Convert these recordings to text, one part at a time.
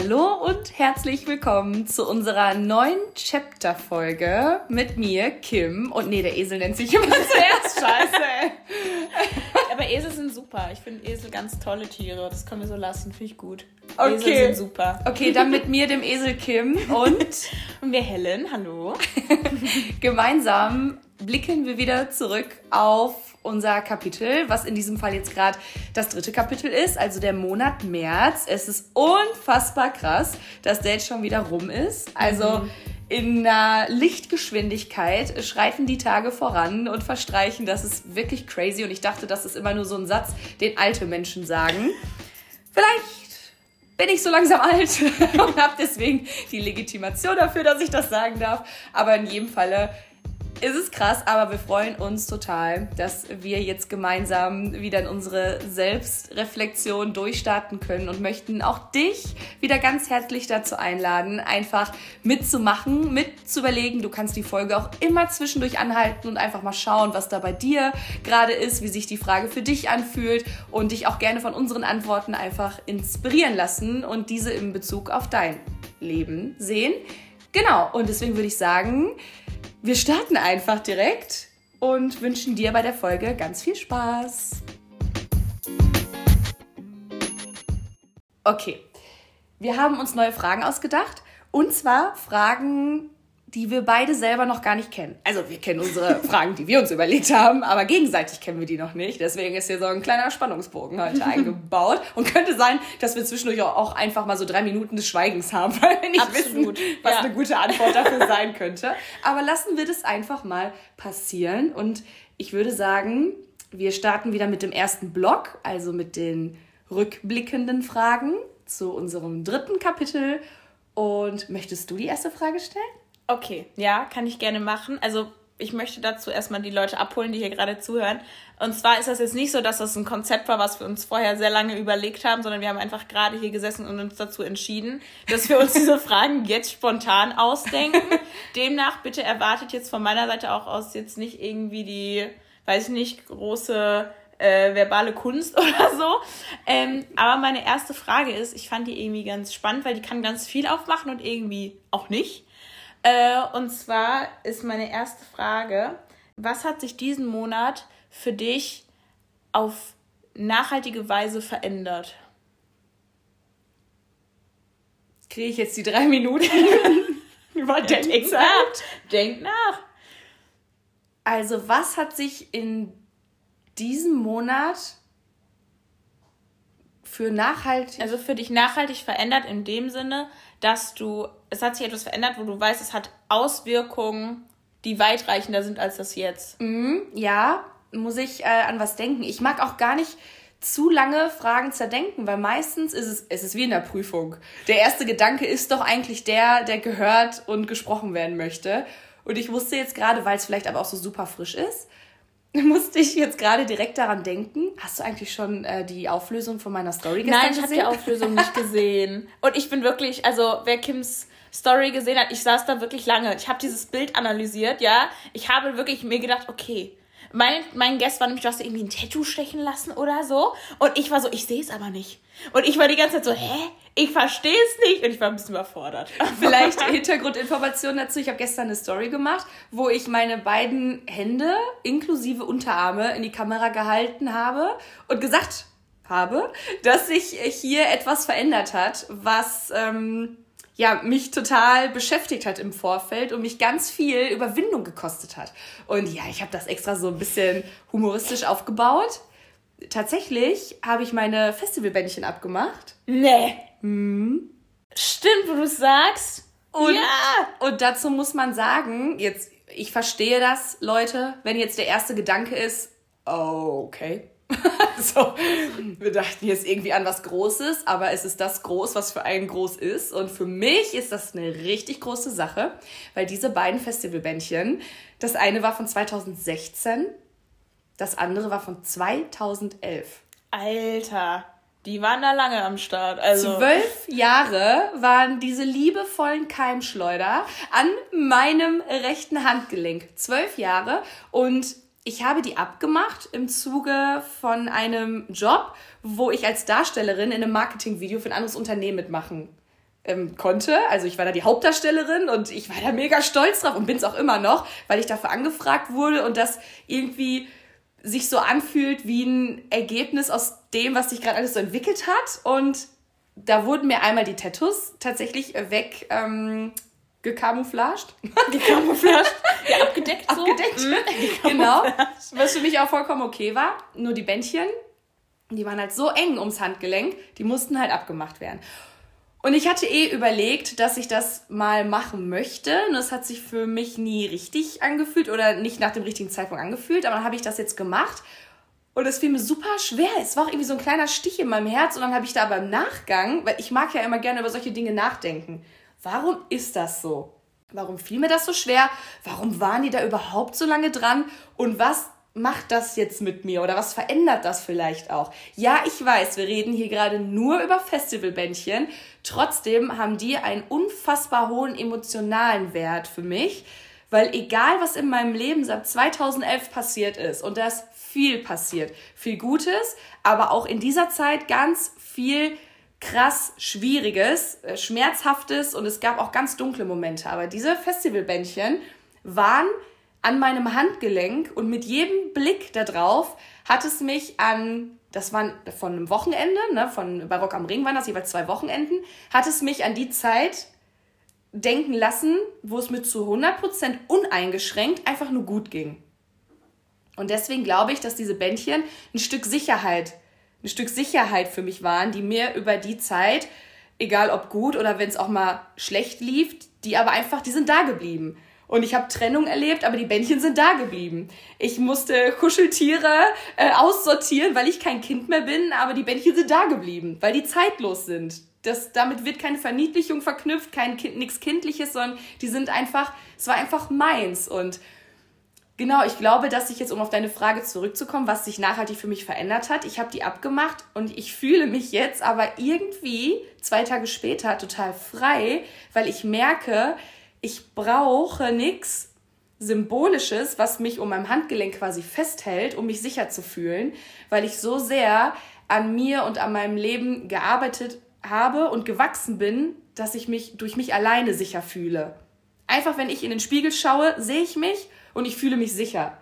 Hallo und herzlich willkommen zu unserer neuen Chapter-Folge mit mir, Kim. Und nee, der Esel nennt sich immer zuerst. Scheiße, ey. Aber Esel sind super. Ich finde Esel ganz tolle Tiere. Das können wir so lassen. Finde ich gut. Okay. Esel sind super. Okay, dann mit mir, dem Esel Kim und Und wir Helen, hallo. gemeinsam blicken wir wieder zurück auf unser Kapitel, was in diesem Fall jetzt gerade das dritte Kapitel ist, also der Monat März. Es ist unfassbar krass, dass der jetzt schon wieder rum ist. Also in einer Lichtgeschwindigkeit schreiten die Tage voran und verstreichen. Das ist wirklich crazy. Und ich dachte, das ist immer nur so ein Satz, den alte Menschen sagen. Vielleicht bin ich so langsam alt und habe deswegen die Legitimation dafür, dass ich das sagen darf. Aber in jedem Falle ist es krass, aber wir freuen uns total, dass wir jetzt gemeinsam wieder in unsere Selbstreflexion durchstarten können und möchten auch dich wieder ganz herzlich dazu einladen, einfach mitzumachen, mitzuüberlegen. Du kannst die Folge auch immer zwischendurch anhalten und einfach mal schauen, was da bei dir gerade ist, wie sich die Frage für dich anfühlt und dich auch gerne von unseren Antworten einfach inspirieren lassen und diese in Bezug auf dein Leben sehen. Genau, und deswegen würde ich sagen, wir starten einfach direkt und wünschen dir bei der Folge ganz viel Spaß. Okay, wir haben uns neue Fragen ausgedacht und zwar Fragen, die wir beide selber noch gar nicht kennen. Also wir kennen unsere Fragen, die wir uns überlegt haben, aber gegenseitig kennen wir die noch nicht. Deswegen ist hier so ein kleiner Spannungsbogen heute eingebaut und könnte sein, dass wir zwischendurch auch einfach mal so drei Minuten des Schweigens haben, weil wir nicht Absolut, wissen, was ja. eine gute Antwort dafür sein könnte. Aber lassen wir das einfach mal passieren und ich würde sagen, wir starten wieder mit dem ersten Block, also mit den rückblickenden Fragen zu unserem dritten Kapitel. Und möchtest du die erste Frage stellen? Okay, ja, kann ich gerne machen. Also ich möchte dazu erstmal die Leute abholen, die hier gerade zuhören. Und zwar ist das jetzt nicht so, dass das ein Konzept war, was wir uns vorher sehr lange überlegt haben, sondern wir haben einfach gerade hier gesessen und uns dazu entschieden, dass wir uns diese Fragen jetzt spontan ausdenken. Demnach bitte erwartet jetzt von meiner Seite auch aus jetzt nicht irgendwie die, weiß ich nicht, große äh, verbale Kunst oder so. Ähm, aber meine erste Frage ist, ich fand die irgendwie ganz spannend, weil die kann ganz viel aufmachen und irgendwie auch nicht. Äh, und zwar ist meine erste Frage, was hat sich diesen Monat für dich auf nachhaltige Weise verändert? Kriege ich jetzt die drei Minuten Denk nach. Denk nach. Also, was hat sich in diesem Monat für nachhaltig. Also für dich nachhaltig verändert in dem Sinne, dass du, es hat sich etwas verändert, wo du weißt, es hat Auswirkungen, die weitreichender sind als das jetzt. Mhm, ja, muss ich äh, an was denken. Ich mag auch gar nicht zu lange Fragen zerdenken, weil meistens ist es, es ist wie in der Prüfung. Der erste Gedanke ist doch eigentlich der, der gehört und gesprochen werden möchte. Und ich musste jetzt gerade, weil es vielleicht aber auch so super frisch ist, musste ich jetzt gerade direkt daran denken. Hast du eigentlich schon äh, die Auflösung von meiner Story gestern Nein, ich habe die Auflösung nicht gesehen. Und ich bin wirklich, also wer Kims Story gesehen hat, ich saß da wirklich lange. Ich habe dieses Bild analysiert, ja. Ich habe wirklich mir gedacht, okay, mein, mein Guest war nämlich, du hast irgendwie ein Tattoo stechen lassen oder so. Und ich war so, ich sehe es aber nicht. Und ich war die ganze Zeit so, hä? Ich verstehe es nicht. Und ich war ein bisschen überfordert. Vielleicht Hintergrundinformationen dazu. Ich habe gestern eine Story gemacht, wo ich meine beiden Hände inklusive Unterarme in die Kamera gehalten habe und gesagt habe, dass sich hier etwas verändert hat, was ähm, ja mich total beschäftigt hat im Vorfeld und mich ganz viel Überwindung gekostet hat. Und ja, ich habe das extra so ein bisschen humoristisch aufgebaut. Tatsächlich habe ich meine Festivalbändchen abgemacht. Nee. Stimmt, wo du es sagst. Und, ja. und dazu muss man sagen, jetzt, ich verstehe das, Leute, wenn jetzt der erste Gedanke ist, okay. so, wir dachten jetzt irgendwie an was Großes, aber es ist das groß, was für einen groß ist. Und für mich ist das eine richtig große Sache, weil diese beiden Festivalbändchen, das eine war von 2016, das andere war von 2011. Alter, die waren da lange am Start. Also, Zwölf Jahre waren diese liebevollen Keimschleuder an meinem rechten Handgelenk. Zwölf Jahre. Und ich habe die abgemacht im Zuge von einem Job, wo ich als Darstellerin in einem Marketingvideo für ein anderes Unternehmen mitmachen ähm, konnte. Also ich war da die Hauptdarstellerin und ich war da mega stolz drauf und bin es auch immer noch, weil ich dafür angefragt wurde und das irgendwie sich so anfühlt wie ein Ergebnis aus dem, was sich gerade alles so entwickelt hat. Und da wurden mir einmal die Tattoos tatsächlich weg ähm, gekamouflaged. Gekamouflaged? ja, abgedeckt so. Abgedeckt. Mhm. genau. Was für mich auch vollkommen okay war. Nur die Bändchen, die waren halt so eng ums Handgelenk, die mussten halt abgemacht werden. Und ich hatte eh überlegt, dass ich das mal machen möchte. Und es hat sich für mich nie richtig angefühlt oder nicht nach dem richtigen Zeitpunkt angefühlt. Aber dann habe ich das jetzt gemacht. Und es fiel mir super schwer. Es war auch irgendwie so ein kleiner Stich in meinem Herz. Und dann habe ich da aber im Nachgang, weil ich mag ja immer gerne über solche Dinge nachdenken. Warum ist das so? Warum fiel mir das so schwer? Warum waren die da überhaupt so lange dran? Und was macht das jetzt mit mir oder was verändert das vielleicht auch? Ja, ich weiß, wir reden hier gerade nur über Festivalbändchen. Trotzdem haben die einen unfassbar hohen emotionalen Wert für mich, weil egal was in meinem Leben seit 2011 passiert ist und da ist viel passiert, viel Gutes, aber auch in dieser Zeit ganz viel krass Schwieriges, äh, Schmerzhaftes und es gab auch ganz dunkle Momente. Aber diese Festivalbändchen waren an meinem Handgelenk und mit jedem Blick darauf hat es mich an, das war von einem Wochenende, ne, von Barock am Ring waren das jeweils zwei Wochenenden, hat es mich an die Zeit denken lassen, wo es mir zu 100% uneingeschränkt einfach nur gut ging. Und deswegen glaube ich, dass diese Bändchen ein Stück Sicherheit, ein Stück Sicherheit für mich waren, die mir über die Zeit, egal ob gut oder wenn es auch mal schlecht lief, die aber einfach, die sind da geblieben. Und ich habe Trennung erlebt, aber die Bändchen sind da geblieben. Ich musste Kuscheltiere äh, aussortieren, weil ich kein Kind mehr bin, aber die Bändchen sind da geblieben, weil die zeitlos sind. Das, damit wird keine Verniedlichung verknüpft, kein kind, nichts Kindliches, sondern die sind einfach, es war einfach meins. Und genau, ich glaube, dass ich jetzt, um auf deine Frage zurückzukommen, was sich nachhaltig für mich verändert hat, ich habe die abgemacht und ich fühle mich jetzt aber irgendwie zwei Tage später total frei, weil ich merke, ich brauche nichts Symbolisches, was mich um mein Handgelenk quasi festhält, um mich sicher zu fühlen, weil ich so sehr an mir und an meinem Leben gearbeitet habe und gewachsen bin, dass ich mich durch mich alleine sicher fühle. Einfach wenn ich in den Spiegel schaue, sehe ich mich und ich fühle mich sicher.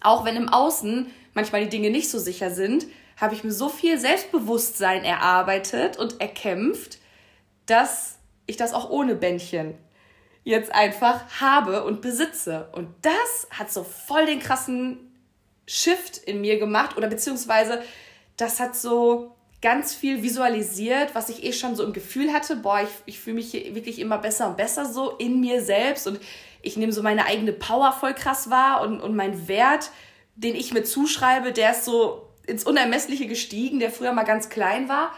Auch wenn im Außen manchmal die Dinge nicht so sicher sind, habe ich mir so viel Selbstbewusstsein erarbeitet und erkämpft, dass ich das auch ohne Bändchen jetzt einfach habe und besitze. Und das hat so voll den krassen Shift in mir gemacht oder beziehungsweise das hat so ganz viel visualisiert, was ich eh schon so im Gefühl hatte. Boah, ich, ich fühle mich hier wirklich immer besser und besser so in mir selbst und ich nehme so meine eigene Power voll krass wahr und, und mein Wert, den ich mir zuschreibe, der ist so ins Unermessliche gestiegen, der früher mal ganz klein war.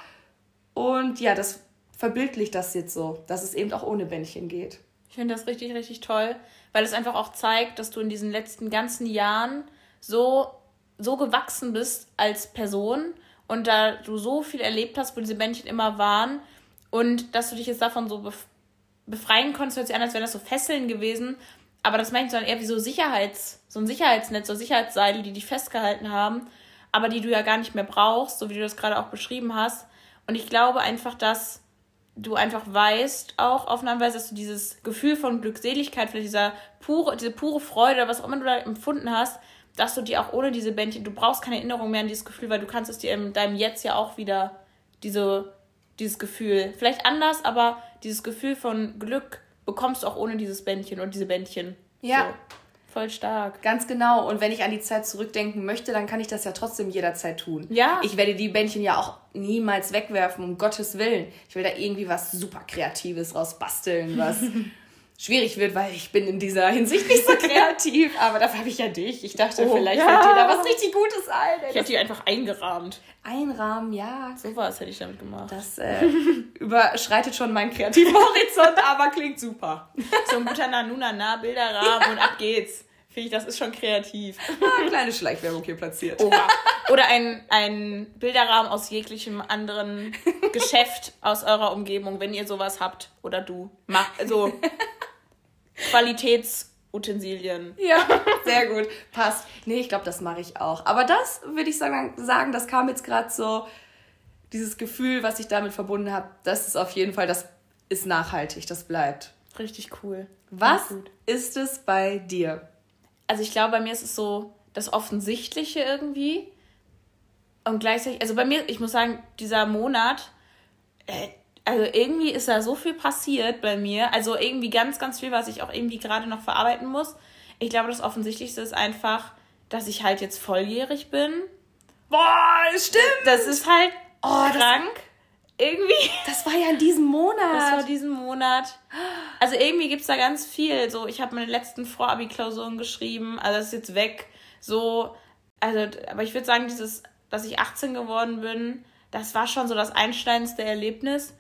Und ja, das verbildlicht das jetzt so, dass es eben auch ohne Bändchen geht. Ich finde das richtig, richtig toll, weil es einfach auch zeigt, dass du in diesen letzten ganzen Jahren so, so gewachsen bist als Person und da du so viel erlebt hast, wo diese Bändchen immer waren und dass du dich jetzt davon so befreien konntest, hört sich an, als wären das so Fesseln gewesen, aber das meine ich sondern eher wie so Sicherheits, so ein Sicherheitsnetz, so Sicherheitsseile, die dich festgehalten haben, aber die du ja gar nicht mehr brauchst, so wie du das gerade auch beschrieben hast. Und ich glaube einfach, dass du einfach weißt, auch auf eine Weise, dass du dieses Gefühl von Glückseligkeit, vielleicht dieser pure, diese pure Freude, was auch immer du da empfunden hast, dass du dir auch ohne diese Bändchen, du brauchst keine Erinnerung mehr an dieses Gefühl, weil du kannst es dir in deinem Jetzt ja auch wieder diese, dieses Gefühl, vielleicht anders, aber dieses Gefühl von Glück bekommst du auch ohne dieses Bändchen und diese Bändchen. Ja. So. Voll stark. Ganz genau. Und wenn ich an die Zeit zurückdenken möchte, dann kann ich das ja trotzdem jederzeit tun. Ja. Ich werde die Bändchen ja auch niemals wegwerfen, um Gottes Willen. Ich will da irgendwie was super Kreatives rausbasteln, was schwierig wird, weil ich bin in dieser Hinsicht nicht so kreativ. Aber dafür habe ich ja dich. Ich dachte, oh, vielleicht ja. fällt dir da was richtig Gutes ein. Ich hätte die einfach eingerahmt. Einrahmen, ja. So was hätte ich damit gemacht. Das äh, überschreitet schon meinen kreativen Horizont, aber klingt super. So ein guter Nanuna Bilderrahmen und ab geht's. Finde ich, das ist schon kreativ. Ah, kleine Schleichwerbung hier platziert. Oha. Oder ein, ein Bilderrahmen aus jeglichem anderen Geschäft aus eurer Umgebung, wenn ihr sowas habt. Oder du. Mach, also Qualitätsutensilien. Ja, sehr gut. Passt. Nee, ich glaube, das mache ich auch. Aber das würde ich sagen, sagen, das kam jetzt gerade so, dieses Gefühl, was ich damit verbunden habe, das ist auf jeden Fall, das ist nachhaltig, das bleibt. Richtig cool. Was ist es bei dir? Also ich glaube, bei mir ist es so das Offensichtliche irgendwie. Und gleichzeitig, also bei mir, ich muss sagen, dieser Monat, äh, also irgendwie ist da so viel passiert bei mir. Also irgendwie ganz, ganz viel, was ich auch irgendwie gerade noch verarbeiten muss. Ich glaube, das Offensichtlichste ist einfach, dass ich halt jetzt volljährig bin. Boah, stimmt! Das ist halt oh, krank. irgendwie. Das war ja in diesem Monat. Das war diesen Monat. Also irgendwie gibt es da ganz viel. So, ich habe meine letzten Vorabi-Klausuren geschrieben. Also das ist jetzt weg. So, also, aber ich würde sagen, dieses, dass ich 18 geworden bin, das war schon so das einschneidendste Erlebnis,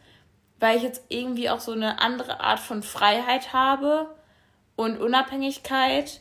weil ich jetzt irgendwie auch so eine andere Art von Freiheit habe und Unabhängigkeit.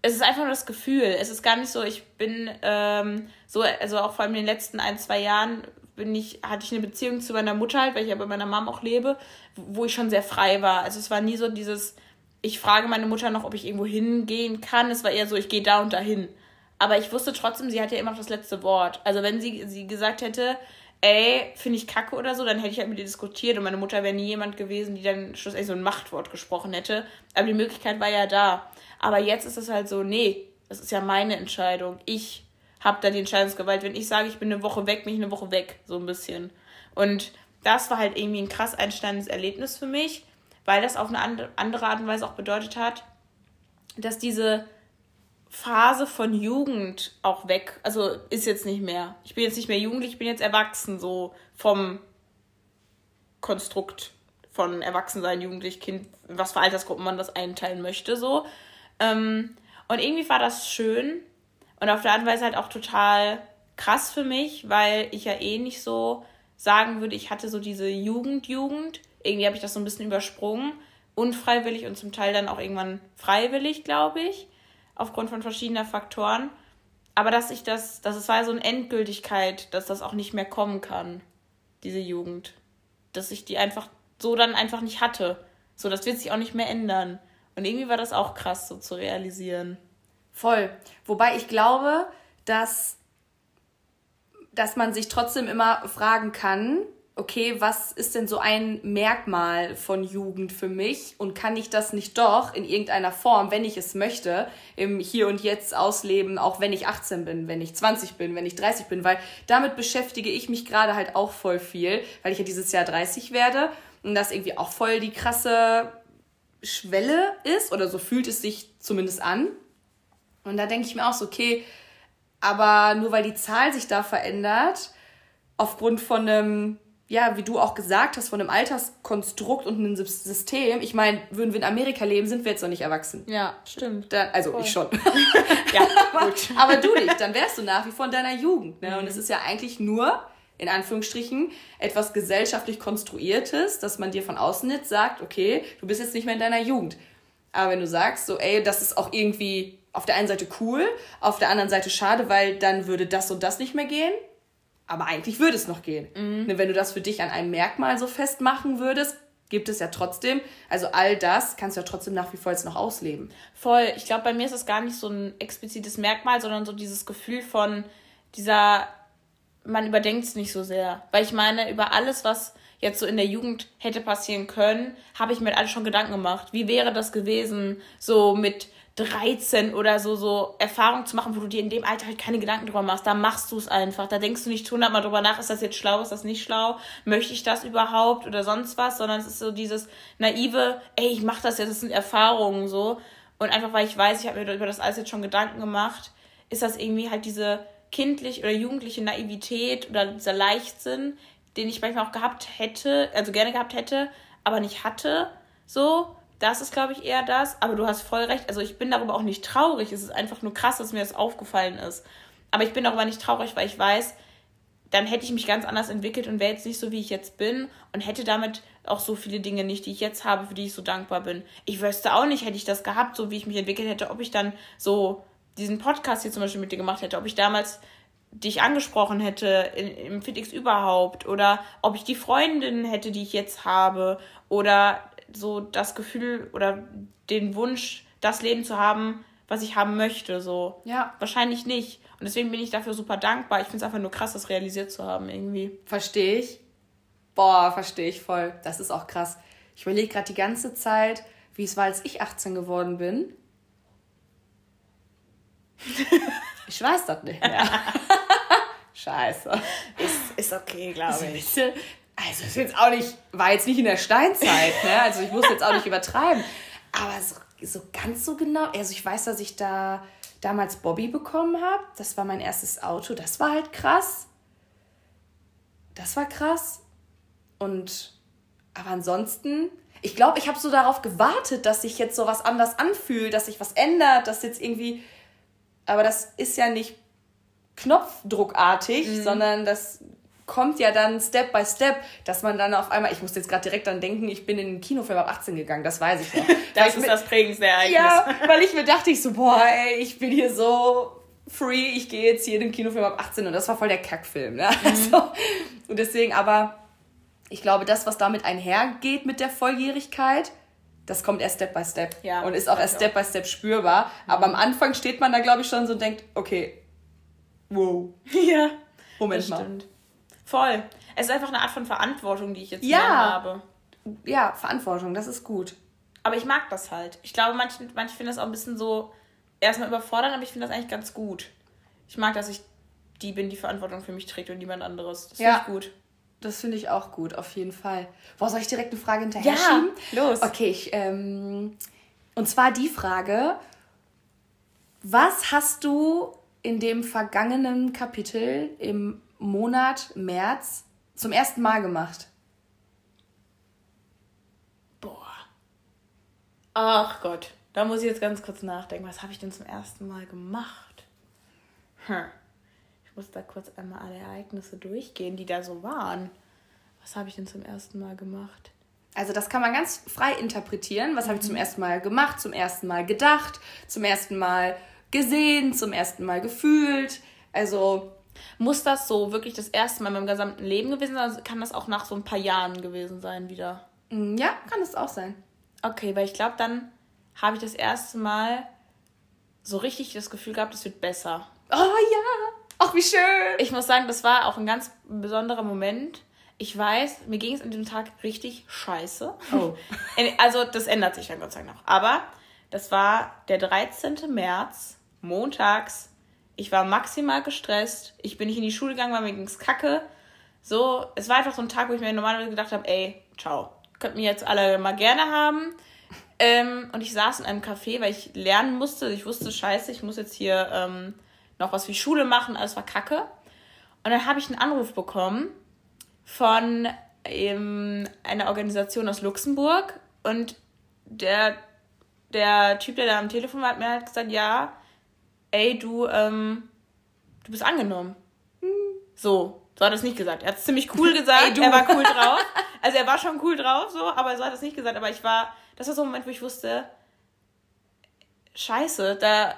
Es ist einfach nur das Gefühl. Es ist gar nicht so, ich bin ähm, so, also auch vor allem in den letzten ein, zwei Jahren bin ich, hatte ich eine Beziehung zu meiner Mutter halt, weil ich ja bei meiner Mom auch lebe, wo ich schon sehr frei war. Also es war nie so dieses, ich frage meine Mutter noch, ob ich irgendwo hingehen kann. Es war eher so, ich gehe da und dahin. Aber ich wusste trotzdem, sie hat ja immer noch das letzte Wort. Also wenn sie, sie gesagt hätte, ey, finde ich kacke oder so, dann hätte ich halt mit ihr diskutiert und meine Mutter wäre nie jemand gewesen, die dann schlussendlich so ein Machtwort gesprochen hätte. Aber die Möglichkeit war ja da. Aber jetzt ist es halt so, nee, das ist ja meine Entscheidung. Ich habe da die Entscheidungsgewalt. Wenn ich sage, ich bin eine Woche weg, bin ich eine Woche weg, so ein bisschen. Und das war halt irgendwie ein krass einsteigendes Erlebnis für mich, weil das auf eine andere Art und Weise auch bedeutet hat, dass diese Phase von Jugend auch weg, also ist jetzt nicht mehr. Ich bin jetzt nicht mehr jugendlich, ich bin jetzt erwachsen, so vom Konstrukt von Erwachsensein, Jugendlich, Kind, was für Altersgruppen man das einteilen möchte, so. Ähm, und irgendwie war das schön und auf der anderen Weise halt auch total krass für mich, weil ich ja eh nicht so sagen würde, ich hatte so diese Jugend-Jugend. Irgendwie habe ich das so ein bisschen übersprungen. Unfreiwillig und zum Teil dann auch irgendwann freiwillig, glaube ich. Aufgrund von verschiedener Faktoren. Aber dass ich das, dass es war so eine Endgültigkeit, dass das auch nicht mehr kommen kann, diese Jugend. Dass ich die einfach so dann einfach nicht hatte. So, das wird sich auch nicht mehr ändern. Und irgendwie war das auch krass, so zu realisieren. Voll. Wobei ich glaube, dass, dass man sich trotzdem immer fragen kann, okay, was ist denn so ein Merkmal von Jugend für mich und kann ich das nicht doch in irgendeiner Form, wenn ich es möchte, im Hier und Jetzt ausleben, auch wenn ich 18 bin, wenn ich 20 bin, wenn ich 30 bin, weil damit beschäftige ich mich gerade halt auch voll viel, weil ich ja dieses Jahr 30 werde und das irgendwie auch voll die krasse Schwelle ist oder so fühlt es sich zumindest an. Und da denke ich mir auch so, okay, aber nur weil die Zahl sich da verändert, aufgrund von einem, ja, wie du auch gesagt hast, von einem Alterskonstrukt und einem System, ich meine, würden wir in Amerika leben, sind wir jetzt noch nicht erwachsen. Ja, stimmt. Dann, also Voll. ich schon. ja, aber, gut. aber du nicht, dann wärst du nach wie vor in deiner Jugend. Ne? Mhm. Und es ist ja eigentlich nur, in Anführungsstrichen, etwas gesellschaftlich Konstruiertes, dass man dir von außen jetzt sagt, okay, du bist jetzt nicht mehr in deiner Jugend. Aber wenn du sagst, so, ey, das ist auch irgendwie auf der einen Seite cool, auf der anderen Seite schade, weil dann würde das und das nicht mehr gehen. Aber eigentlich würde es noch gehen. Mhm. Wenn du das für dich an einem Merkmal so festmachen würdest, gibt es ja trotzdem, also all das kannst du ja trotzdem nach wie vor jetzt noch ausleben. Voll. Ich glaube, bei mir ist es gar nicht so ein explizites Merkmal, sondern so dieses Gefühl von dieser, man überdenkt es nicht so sehr. Weil ich meine, über alles, was jetzt so in der Jugend hätte passieren können, habe ich mir alles schon Gedanken gemacht. Wie wäre das gewesen, so mit 13 oder so, so Erfahrungen zu machen, wo du dir in dem Alter halt keine Gedanken drüber machst. Da machst du es einfach. Da denkst du nicht hundertmal drüber nach, ist das jetzt schlau, ist das nicht schlau, möchte ich das überhaupt oder sonst was, sondern es ist so dieses naive, ey, ich mach das jetzt, das sind Erfahrungen so. Und einfach weil ich weiß, ich habe mir über das alles jetzt schon Gedanken gemacht, ist das irgendwie halt diese kindlich oder jugendliche Naivität oder dieser Leichtsinn, den ich manchmal auch gehabt hätte, also gerne gehabt hätte, aber nicht hatte, so das ist, glaube ich, eher das. Aber du hast voll recht. Also ich bin darüber auch nicht traurig. Es ist einfach nur krass, dass mir das aufgefallen ist. Aber ich bin darüber nicht traurig, weil ich weiß, dann hätte ich mich ganz anders entwickelt und wäre jetzt nicht so, wie ich jetzt bin und hätte damit auch so viele Dinge nicht, die ich jetzt habe, für die ich so dankbar bin. Ich wüsste auch nicht, hätte ich das gehabt, so wie ich mich entwickelt hätte, ob ich dann so diesen Podcast hier zum Beispiel mit dir gemacht hätte, ob ich damals dich angesprochen hätte in, im FitX überhaupt oder ob ich die Freundin hätte, die ich jetzt habe oder so das Gefühl oder den Wunsch, das Leben zu haben, was ich haben möchte. So. Ja. Wahrscheinlich nicht. Und deswegen bin ich dafür super dankbar. Ich finde es einfach nur krass, das realisiert zu haben irgendwie. Verstehe ich. Boah, verstehe ich voll. Das ist auch krass. Ich überlege gerade die ganze Zeit, wie es war, als ich 18 geworden bin. Ich weiß das nicht mehr. Scheiße. Ist, ist okay, glaube ich. Bisschen, also ist jetzt auch nicht, war jetzt nicht in der Steinzeit, ne? Also ich muss jetzt auch nicht übertreiben. Aber so, so ganz so genau, also ich weiß, dass ich da damals Bobby bekommen habe. Das war mein erstes Auto. Das war halt krass. Das war krass. Und aber ansonsten, ich glaube, ich habe so darauf gewartet, dass sich jetzt so was anders anfühlt, dass sich was ändert, dass jetzt irgendwie. Aber das ist ja nicht knopfdruckartig, mhm. sondern das kommt ja dann Step by Step, dass man dann auf einmal, ich muss jetzt gerade direkt dann denken, ich bin in den Kinofilm ab 18 gegangen, das weiß ich noch. das ist mir, das prägendste Ereignis. Ja, weil ich mir dachte, ich so, boah, ey, ich bin hier so free, ich gehe jetzt hier in den Kinofilm ab 18 und das war voll der Kackfilm. Ne? Mhm. Also, und deswegen aber, ich glaube, das, was damit einhergeht mit der Volljährigkeit, das kommt erst Step by Step ja, und ist auch erst Step by Step spürbar. Mhm. Aber am Anfang steht man da, glaube ich, schon so und denkt, okay, wow. Ja. Moment mal. Stimmt. Voll. Es ist einfach eine Art von Verantwortung, die ich jetzt ja. habe. Ja, Verantwortung, das ist gut. Aber ich mag das halt. Ich glaube, manche, manche finden das auch ein bisschen so erstmal überfordern, aber ich finde das eigentlich ganz gut. Ich mag, dass ich die bin, die Verantwortung für mich trägt und niemand anderes. Das ja. finde ich gut. Das finde ich auch gut, auf jeden Fall. Boah, soll ich direkt eine Frage hinterher ja, schieben? los. Okay, ich, ähm, und zwar die Frage, was hast du in dem vergangenen Kapitel im Monat März zum ersten Mal gemacht? Boah. Ach Gott, da muss ich jetzt ganz kurz nachdenken. Was habe ich denn zum ersten Mal gemacht? Hm. Ich muss da kurz einmal alle Ereignisse durchgehen, die da so waren. Was habe ich denn zum ersten Mal gemacht? Also das kann man ganz frei interpretieren. Was mhm. habe ich zum mhm. ersten Mal gemacht, zum ersten Mal gedacht, zum ersten Mal gesehen, zum ersten Mal gefühlt. Also muss das so wirklich das erste Mal in meinem gesamten Leben gewesen sein? Kann das auch nach so ein paar Jahren gewesen sein wieder? Mm, ja, kann es auch sein. Okay, weil ich glaube, dann habe ich das erste Mal so richtig das Gefühl gehabt, es wird besser. Oh ja! Ach, wie schön! Ich muss sagen, das war auch ein ganz besonderer Moment. Ich weiß, mir ging es an diesem Tag richtig scheiße. Oh. also, das ändert sich dann Gott sei Dank noch. Aber das war der 13. März, montags ich war maximal gestresst. Ich bin nicht in die Schule gegangen, weil mir ging's kacke. So, es war einfach so ein Tag, wo ich mir normalerweise gedacht habe, ey, ciao. Könnt mir jetzt alle mal gerne haben. Ähm, und ich saß in einem Café, weil ich lernen musste. Ich wusste, scheiße, ich muss jetzt hier ähm, noch was wie Schule machen. Alles war kacke. Und dann habe ich einen Anruf bekommen von ähm, einer Organisation aus Luxemburg. Und der, der Typ, der da am Telefon war, hat mir halt gesagt, ja, ey, du, ähm, du bist angenommen. So, so hat er es nicht gesagt. Er hat es ziemlich cool gesagt. ey, er war cool drauf. Also er war schon cool drauf, so, aber so hat er es nicht gesagt. Aber ich war, das war so ein Moment, wo ich wusste, scheiße, da,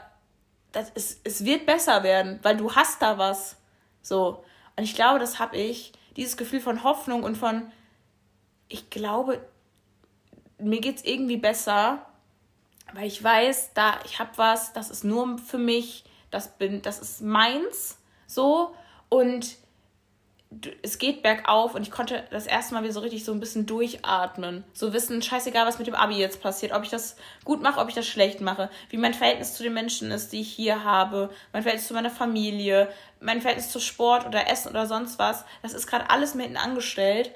das ist, es wird besser werden, weil du hast da was. So. Und ich glaube, das habe ich, dieses Gefühl von Hoffnung und von, ich glaube, mir geht es irgendwie besser, weil ich weiß, da ich habe was, das ist nur für mich, das bin, das ist meins, so und es geht bergauf und ich konnte das erste Mal wieder so richtig so ein bisschen durchatmen. So wissen, scheißegal, was mit dem Abi jetzt passiert, ob ich das gut mache, ob ich das schlecht mache, wie mein Verhältnis zu den Menschen ist, die ich hier habe, mein Verhältnis zu meiner Familie, mein Verhältnis zu Sport oder Essen oder sonst was. Das ist gerade alles mitten angestellt,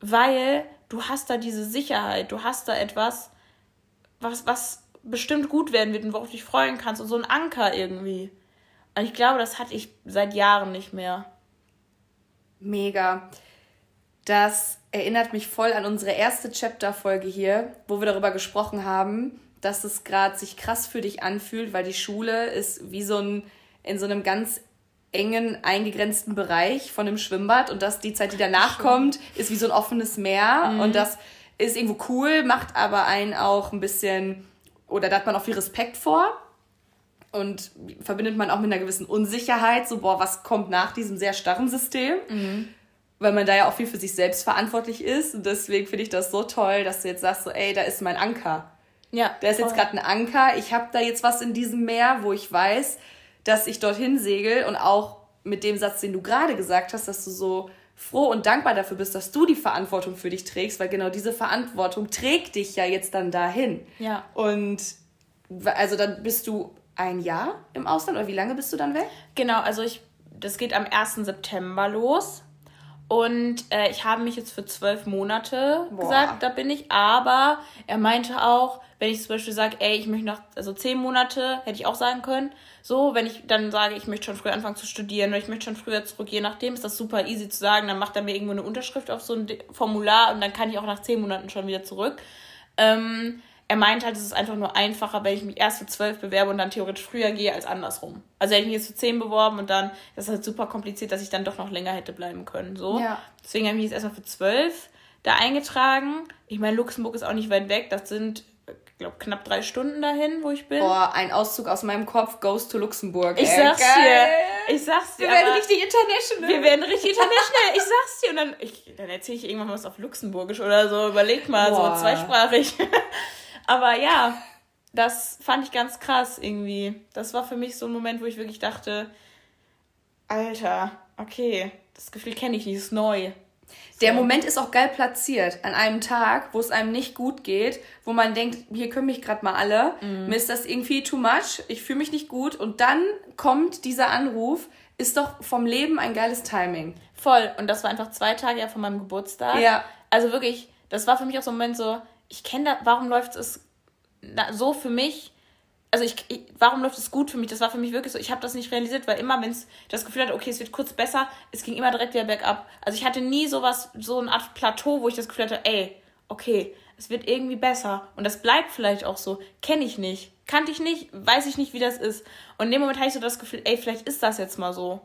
weil du hast da diese Sicherheit, du hast da etwas, was, was bestimmt gut werden wird und worauf du dich freuen kannst und so ein Anker irgendwie. Und ich glaube, das hatte ich seit Jahren nicht mehr. Mega. Das erinnert mich voll an unsere erste Chapter-Folge hier, wo wir darüber gesprochen haben, dass es gerade sich krass für dich anfühlt, weil die Schule ist wie so ein, in so einem ganz engen, eingegrenzten Bereich von einem Schwimmbad und dass die Zeit, die danach kommt, ist wie so ein offenes Meer mhm. und das ist irgendwo cool, macht aber einen auch ein bisschen oder da hat man auch viel Respekt vor und verbindet man auch mit einer gewissen Unsicherheit, so, boah, was kommt nach diesem sehr starren System? Mhm. Weil man da ja auch viel für sich selbst verantwortlich ist. Und deswegen finde ich das so toll, dass du jetzt sagst, so, ey, da ist mein Anker. Ja. Da ist voll. jetzt gerade ein Anker. Ich habe da jetzt was in diesem Meer, wo ich weiß, dass ich dorthin segel und auch mit dem Satz, den du gerade gesagt hast, dass du so froh und dankbar dafür bist, dass du die Verantwortung für dich trägst, weil genau diese Verantwortung trägt dich ja jetzt dann dahin. Ja. Und also dann bist du ein Jahr im Ausland oder wie lange bist du dann weg? Genau, also ich, das geht am 1. September los. Und äh, ich habe mich jetzt für zwölf Monate Boah. gesagt, da bin ich. Aber er meinte auch, wenn ich zum Beispiel sage, ey, ich möchte noch, also zehn Monate, hätte ich auch sagen können. So, wenn ich dann sage, ich möchte schon früher anfangen zu studieren oder ich möchte schon früher zurück, je nachdem, ist das super easy zu sagen. Dann macht er mir irgendwo eine Unterschrift auf so ein Formular und dann kann ich auch nach zehn Monaten schon wieder zurück. Ähm, er meint halt, es ist einfach nur einfacher, wenn ich mich erst für zwölf bewerbe und dann theoretisch früher gehe als andersrum. Also hätte ich mich jetzt für zehn beworben und dann das ist halt super kompliziert, dass ich dann doch noch länger hätte bleiben können. So. Ja. Deswegen habe ich mich jetzt erstmal für zwölf da eingetragen. Ich meine, Luxemburg ist auch nicht weit weg. Das sind, ich glaube, knapp drei Stunden dahin, wo ich bin. Boah, ein Auszug aus meinem Kopf goes to Luxemburg. Ich sag's dir. Ich sag's dir. Wir werden richtig international. Wir werden richtig international. Ich sag's dir. Und dann, dann erzähle ich irgendwann was auf Luxemburgisch oder so. Überleg mal, Boah. so zweisprachig. Aber ja, das fand ich ganz krass irgendwie. Das war für mich so ein Moment, wo ich wirklich dachte, Alter, okay, das Gefühl kenne ich nicht, ist neu. Der Moment ist auch geil platziert. An einem Tag, wo es einem nicht gut geht, wo man denkt, hier können mich gerade mal alle. Mm. Mir ist das irgendwie too much. Ich fühle mich nicht gut. Und dann kommt dieser Anruf. Ist doch vom Leben ein geiles Timing. Voll. Und das war einfach zwei Tage ja von meinem Geburtstag. Ja. Also wirklich, das war für mich auch so ein Moment so, ich kenne da, warum läuft es so für mich? Also ich, ich, warum läuft es gut für mich? Das war für mich wirklich so, ich habe das nicht realisiert, weil immer, wenn es das Gefühl hatte, okay, es wird kurz besser, es ging immer direkt wieder bergab. Also ich hatte nie sowas, so eine Art Plateau, wo ich das Gefühl hatte, ey, okay, es wird irgendwie besser. Und das bleibt vielleicht auch so. Kenne ich nicht. Kannte ich nicht, weiß ich nicht, wie das ist. Und in dem Moment hatte ich so das Gefühl, ey, vielleicht ist das jetzt mal so.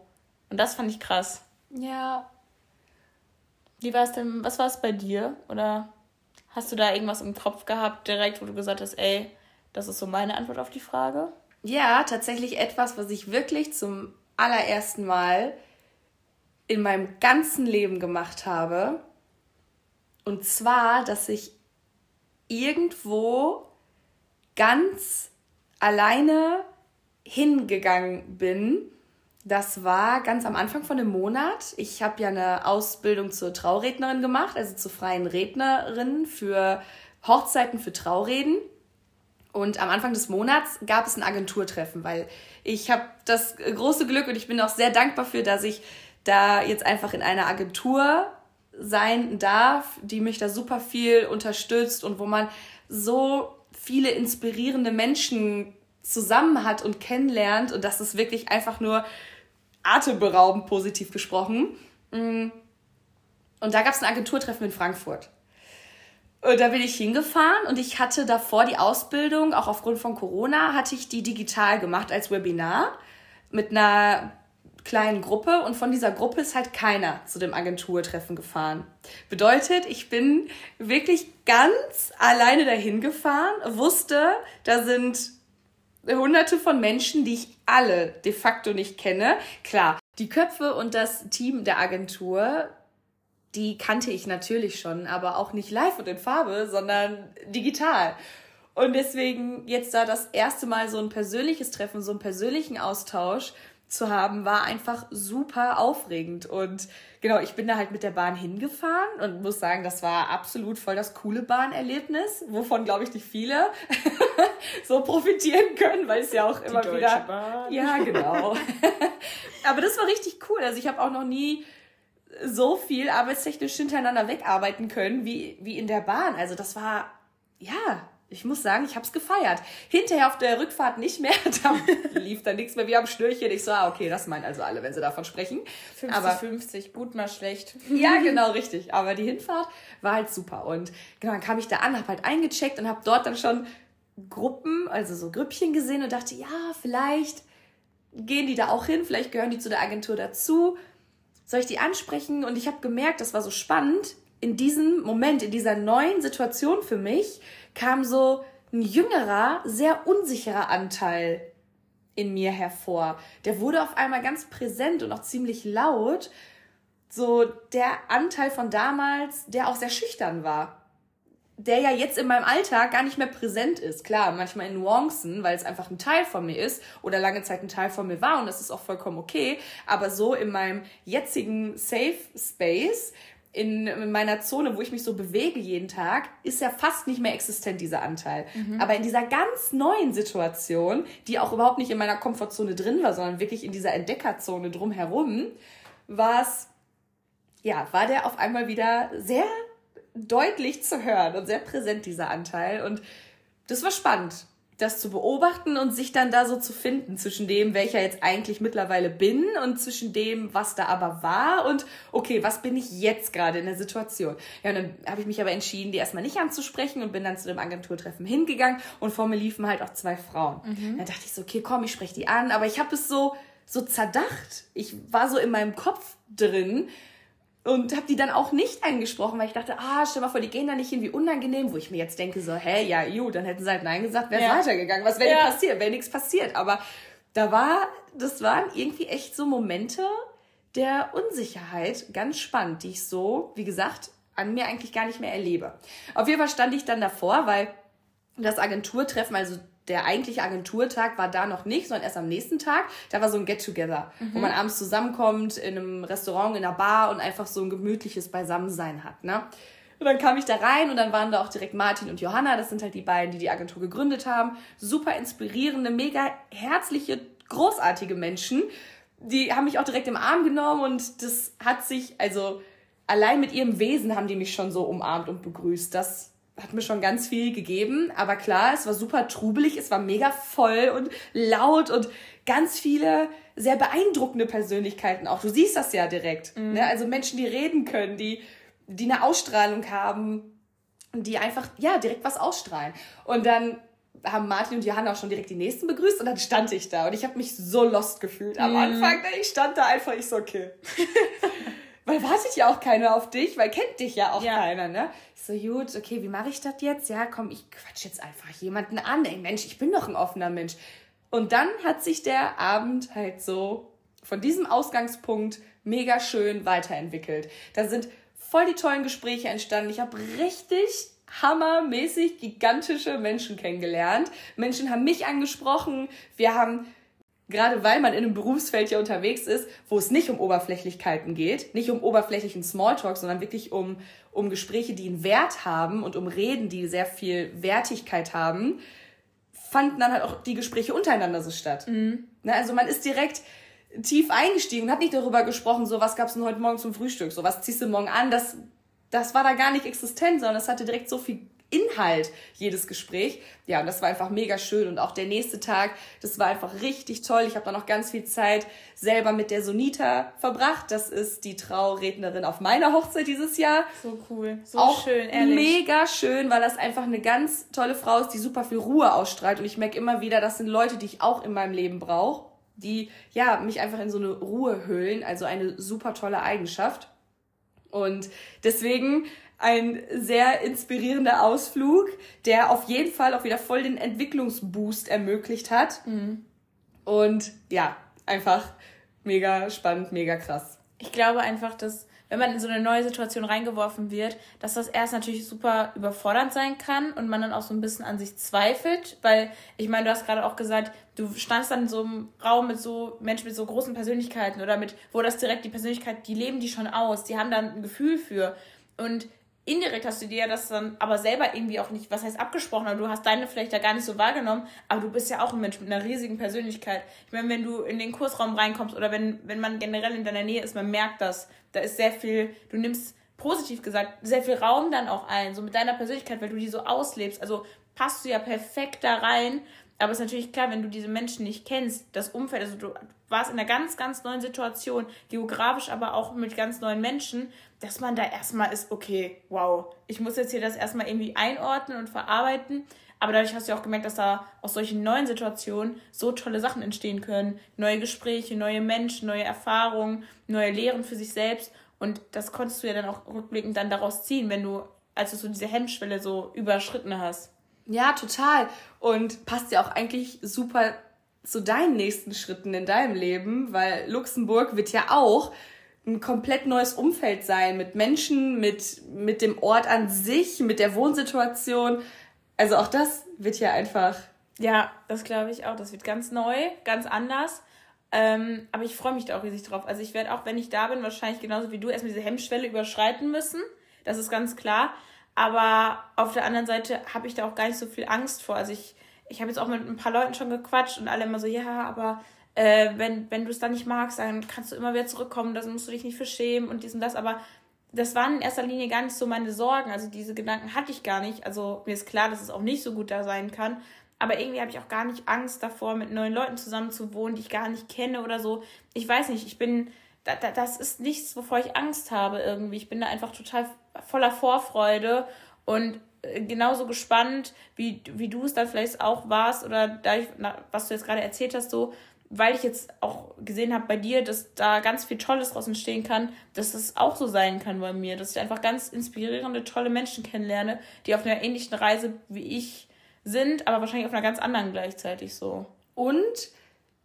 Und das fand ich krass. Ja. Wie war es denn, was war es bei dir? Oder? Hast du da irgendwas im Kopf gehabt, direkt, wo du gesagt hast, ey, das ist so meine Antwort auf die Frage? Ja, tatsächlich etwas, was ich wirklich zum allerersten Mal in meinem ganzen Leben gemacht habe. Und zwar, dass ich irgendwo ganz alleine hingegangen bin das war ganz am Anfang von dem Monat. Ich habe ja eine Ausbildung zur Traurednerin gemacht, also zur freien Rednerin für Hochzeiten für Traureden. Und am Anfang des Monats gab es ein Agenturtreffen, weil ich habe das große Glück und ich bin auch sehr dankbar für, dass ich da jetzt einfach in einer Agentur sein darf, die mich da super viel unterstützt und wo man so viele inspirierende Menschen zusammen hat und kennenlernt und das ist wirklich einfach nur atemberaubend positiv gesprochen. Mm. Und da gab es ein Agenturtreffen in Frankfurt. Und da bin ich hingefahren und ich hatte davor die Ausbildung, auch aufgrund von Corona, hatte ich die digital gemacht als Webinar mit einer kleinen Gruppe und von dieser Gruppe ist halt keiner zu dem Agenturtreffen gefahren. Bedeutet, ich bin wirklich ganz alleine dahin gefahren, wusste, da sind hunderte von Menschen, die ich alle de facto nicht kenne. Klar, die Köpfe und das Team der Agentur, die kannte ich natürlich schon, aber auch nicht live und in Farbe, sondern digital. Und deswegen jetzt da das erste Mal so ein persönliches Treffen, so einen persönlichen Austausch zu haben, war einfach super aufregend. Und genau, ich bin da halt mit der Bahn hingefahren und muss sagen, das war absolut voll das coole Bahnerlebnis, wovon, glaube ich, nicht viele so profitieren können, weil es ja auch immer Die wieder. Bahn. Ja, genau. Aber das war richtig cool. Also ich habe auch noch nie so viel arbeitstechnisch hintereinander wegarbeiten können wie, wie in der Bahn. Also das war, ja, ich muss sagen, ich habe es gefeiert. Hinterher auf der Rückfahrt nicht mehr, da lief dann nichts mehr wie am Schnürchen. Ich so, ah, okay, das meinen also alle, wenn sie davon sprechen. 50, Aber 50, gut mal schlecht. Ja, genau, richtig. Aber die Hinfahrt war halt super. Und genau, dann kam ich da an, habe halt eingecheckt und habe dort dann schon Gruppen, also so Grüppchen gesehen und dachte, ja, vielleicht gehen die da auch hin, vielleicht gehören die zu der Agentur dazu. Soll ich die ansprechen? Und ich habe gemerkt, das war so spannend. In diesem Moment, in dieser neuen Situation für mich, kam so ein jüngerer, sehr unsicherer Anteil in mir hervor. Der wurde auf einmal ganz präsent und auch ziemlich laut. So der Anteil von damals, der auch sehr schüchtern war. der ja jetzt in meinem Alltag gar nicht mehr präsent ist. Klar, manchmal in Nuancen, weil es einfach ein Teil von mir ist oder lange Zeit ein Teil von mir war und das ist auch vollkommen okay. Aber so in meinem jetzigen Safe Space, in meiner Zone, wo ich mich so bewege jeden Tag, ist ja fast nicht mehr existent, dieser Anteil. Mhm. Aber in dieser ganz neuen Situation, die auch überhaupt nicht in meiner Komfortzone drin war, sondern wirklich in dieser Entdeckerzone drumherum, war es, ja, war der auf einmal wieder sehr deutlich zu hören und sehr präsent, dieser Anteil. Und das war spannend, das zu beobachten und sich dann da so zu finden zwischen dem, welcher jetzt eigentlich mittlerweile bin und zwischen dem, was da aber war und okay, was bin ich jetzt gerade in der Situation. Ja, und dann habe ich mich aber entschieden, die erstmal nicht anzusprechen und bin dann zu dem Agenturtreffen hingegangen und vor mir liefen halt auch zwei Frauen. Mhm. Dann dachte ich so, okay, komm, ich spreche die an, aber ich habe es so so zerdacht. Ich war so in meinem Kopf drin und habe die dann auch nicht angesprochen, weil ich dachte, ah, stell mal vor, die gehen da nicht hin, wie unangenehm, wo ich mir jetzt denke, so, hä, ja, ju, dann hätten sie halt Nein gesagt, wäre ja. weitergegangen. Was wäre ja. passiert? Wäre nichts passiert. Aber da war, das waren irgendwie echt so Momente der Unsicherheit, ganz spannend, die ich so, wie gesagt, an mir eigentlich gar nicht mehr erlebe. Auf jeden Fall stand ich dann davor, weil das Agenturtreffen, also der eigentliche Agenturtag war da noch nicht, sondern erst am nächsten Tag. Da war so ein Get-Together, mhm. wo man abends zusammenkommt in einem Restaurant, in einer Bar und einfach so ein gemütliches Beisammensein hat. Ne? Und dann kam ich da rein und dann waren da auch direkt Martin und Johanna. Das sind halt die beiden, die die Agentur gegründet haben. Super inspirierende, mega herzliche, großartige Menschen. Die haben mich auch direkt im Arm genommen und das hat sich, also allein mit ihrem Wesen haben die mich schon so umarmt und begrüßt. Das hat mir schon ganz viel gegeben. Aber klar, es war super trubelig, es war mega voll und laut und ganz viele sehr beeindruckende Persönlichkeiten auch. Du siehst das ja direkt. Mhm. Ne? Also Menschen, die reden können, die, die eine Ausstrahlung haben, die einfach, ja, direkt was ausstrahlen. Und dann haben Martin und Johanna auch schon direkt die nächsten begrüßt und dann stand ich da und ich habe mich so lost gefühlt am mhm. Anfang. Ne? Ich stand da einfach, ich so, okay. weil wartet ja auch keiner auf dich, weil kennt dich ja auch ja. keiner, ne? Ich so, gut, okay, wie mache ich das jetzt? Ja, komm, ich quatsch jetzt einfach jemanden an. Ey, Mensch, ich bin doch ein offener Mensch. Und dann hat sich der Abend halt so von diesem Ausgangspunkt mega schön weiterentwickelt. Da sind voll die tollen Gespräche entstanden. Ich habe richtig hammermäßig gigantische Menschen kennengelernt. Menschen haben mich angesprochen. Wir haben gerade weil man in einem Berufsfeld ja unterwegs ist, wo es nicht um Oberflächlichkeiten geht, nicht um oberflächlichen Smalltalk, sondern wirklich um, um Gespräche, die einen Wert haben und um Reden, die sehr viel Wertigkeit haben, fanden dann halt auch die Gespräche untereinander so statt. Mhm. Ne, also man ist direkt tief eingestiegen und hat nicht darüber gesprochen, so was gab's denn heute Morgen zum Frühstück, so was ziehst du morgen an, das, das war da gar nicht existent, sondern es hatte direkt so viel Inhalt jedes Gespräch. Ja, und das war einfach mega schön. Und auch der nächste Tag, das war einfach richtig toll. Ich habe da noch ganz viel Zeit selber mit der Sonita verbracht. Das ist die Traurednerin auf meiner Hochzeit dieses Jahr. So cool, so auch schön, ehrlich. Mega schön, weil das einfach eine ganz tolle Frau ist, die super viel Ruhe ausstrahlt. Und ich merke immer wieder, das sind Leute, die ich auch in meinem Leben brauche, die ja mich einfach in so eine Ruhe hüllen. Also eine super tolle Eigenschaft. Und deswegen ein sehr inspirierender Ausflug, der auf jeden Fall auch wieder voll den Entwicklungsboost ermöglicht hat. Mhm. Und ja, einfach mega spannend, mega krass. Ich glaube einfach, dass wenn man in so eine neue Situation reingeworfen wird, dass das erst natürlich super überfordernd sein kann und man dann auch so ein bisschen an sich zweifelt, weil ich meine, du hast gerade auch gesagt, du standst dann in so einem Raum mit so Menschen mit so großen Persönlichkeiten oder mit, wo das direkt die Persönlichkeit, die leben die schon aus, die haben dann ein Gefühl für und indirekt hast du dir das dann aber selber irgendwie auch nicht, was heißt abgesprochen, aber du hast deine vielleicht da gar nicht so wahrgenommen, aber du bist ja auch ein Mensch mit einer riesigen Persönlichkeit. Ich meine, wenn du in den Kursraum reinkommst oder wenn, wenn man generell in deiner Nähe ist, man merkt das, da ist sehr viel, du nimmst positiv gesagt, sehr viel Raum dann auch ein, so mit deiner Persönlichkeit, weil du die so auslebst. Also passt du ja perfekt da rein. Aber es ist natürlich klar, wenn du diese Menschen nicht kennst, das Umfeld, also du warst in einer ganz, ganz neuen Situation, geografisch aber auch mit ganz neuen Menschen, dass man da erstmal ist, okay, wow, ich muss jetzt hier das erstmal irgendwie einordnen und verarbeiten. Aber dadurch hast du auch gemerkt, dass da aus solchen neuen Situationen so tolle Sachen entstehen können. Neue Gespräche, neue Menschen, neue Erfahrungen, neue Lehren für sich selbst. Und das konntest du ja dann auch rückblickend dann daraus ziehen, wenn du, als du so diese Hemmschwelle so überschritten hast. Ja, total. Und passt ja auch eigentlich super zu deinen nächsten Schritten in deinem Leben, weil Luxemburg wird ja auch ein komplett neues Umfeld sein mit Menschen, mit, mit dem Ort an sich, mit der Wohnsituation. Also auch das wird ja einfach. Ja, das glaube ich auch. Das wird ganz neu, ganz anders. Ähm, aber ich freue mich da auch riesig drauf. Also ich werde auch, wenn ich da bin, wahrscheinlich genauso wie du erstmal diese Hemmschwelle überschreiten müssen. Das ist ganz klar. Aber auf der anderen Seite habe ich da auch gar nicht so viel Angst vor. Also ich, ich habe jetzt auch mit ein paar Leuten schon gequatscht und alle immer so, ja, aber äh, wenn, wenn du es dann nicht magst, dann kannst du immer wieder zurückkommen, dann musst du dich nicht für schämen und dies und das. Aber das waren in erster Linie gar nicht so meine Sorgen. Also diese Gedanken hatte ich gar nicht. Also mir ist klar, dass es auch nicht so gut da sein kann. Aber irgendwie habe ich auch gar nicht Angst davor, mit neuen Leuten zusammen zu wohnen, die ich gar nicht kenne oder so. Ich weiß nicht, ich bin, da, da, das ist nichts, wovor ich Angst habe irgendwie. Ich bin da einfach total voller Vorfreude und äh, genauso gespannt, wie, wie du es dann vielleicht auch warst oder da was du jetzt gerade erzählt hast, so, weil ich jetzt auch gesehen habe bei dir, dass da ganz viel Tolles draus entstehen kann, dass das auch so sein kann bei mir, dass ich einfach ganz inspirierende, tolle Menschen kennenlerne, die auf einer ähnlichen Reise wie ich sind, aber wahrscheinlich auf einer ganz anderen gleichzeitig so. Und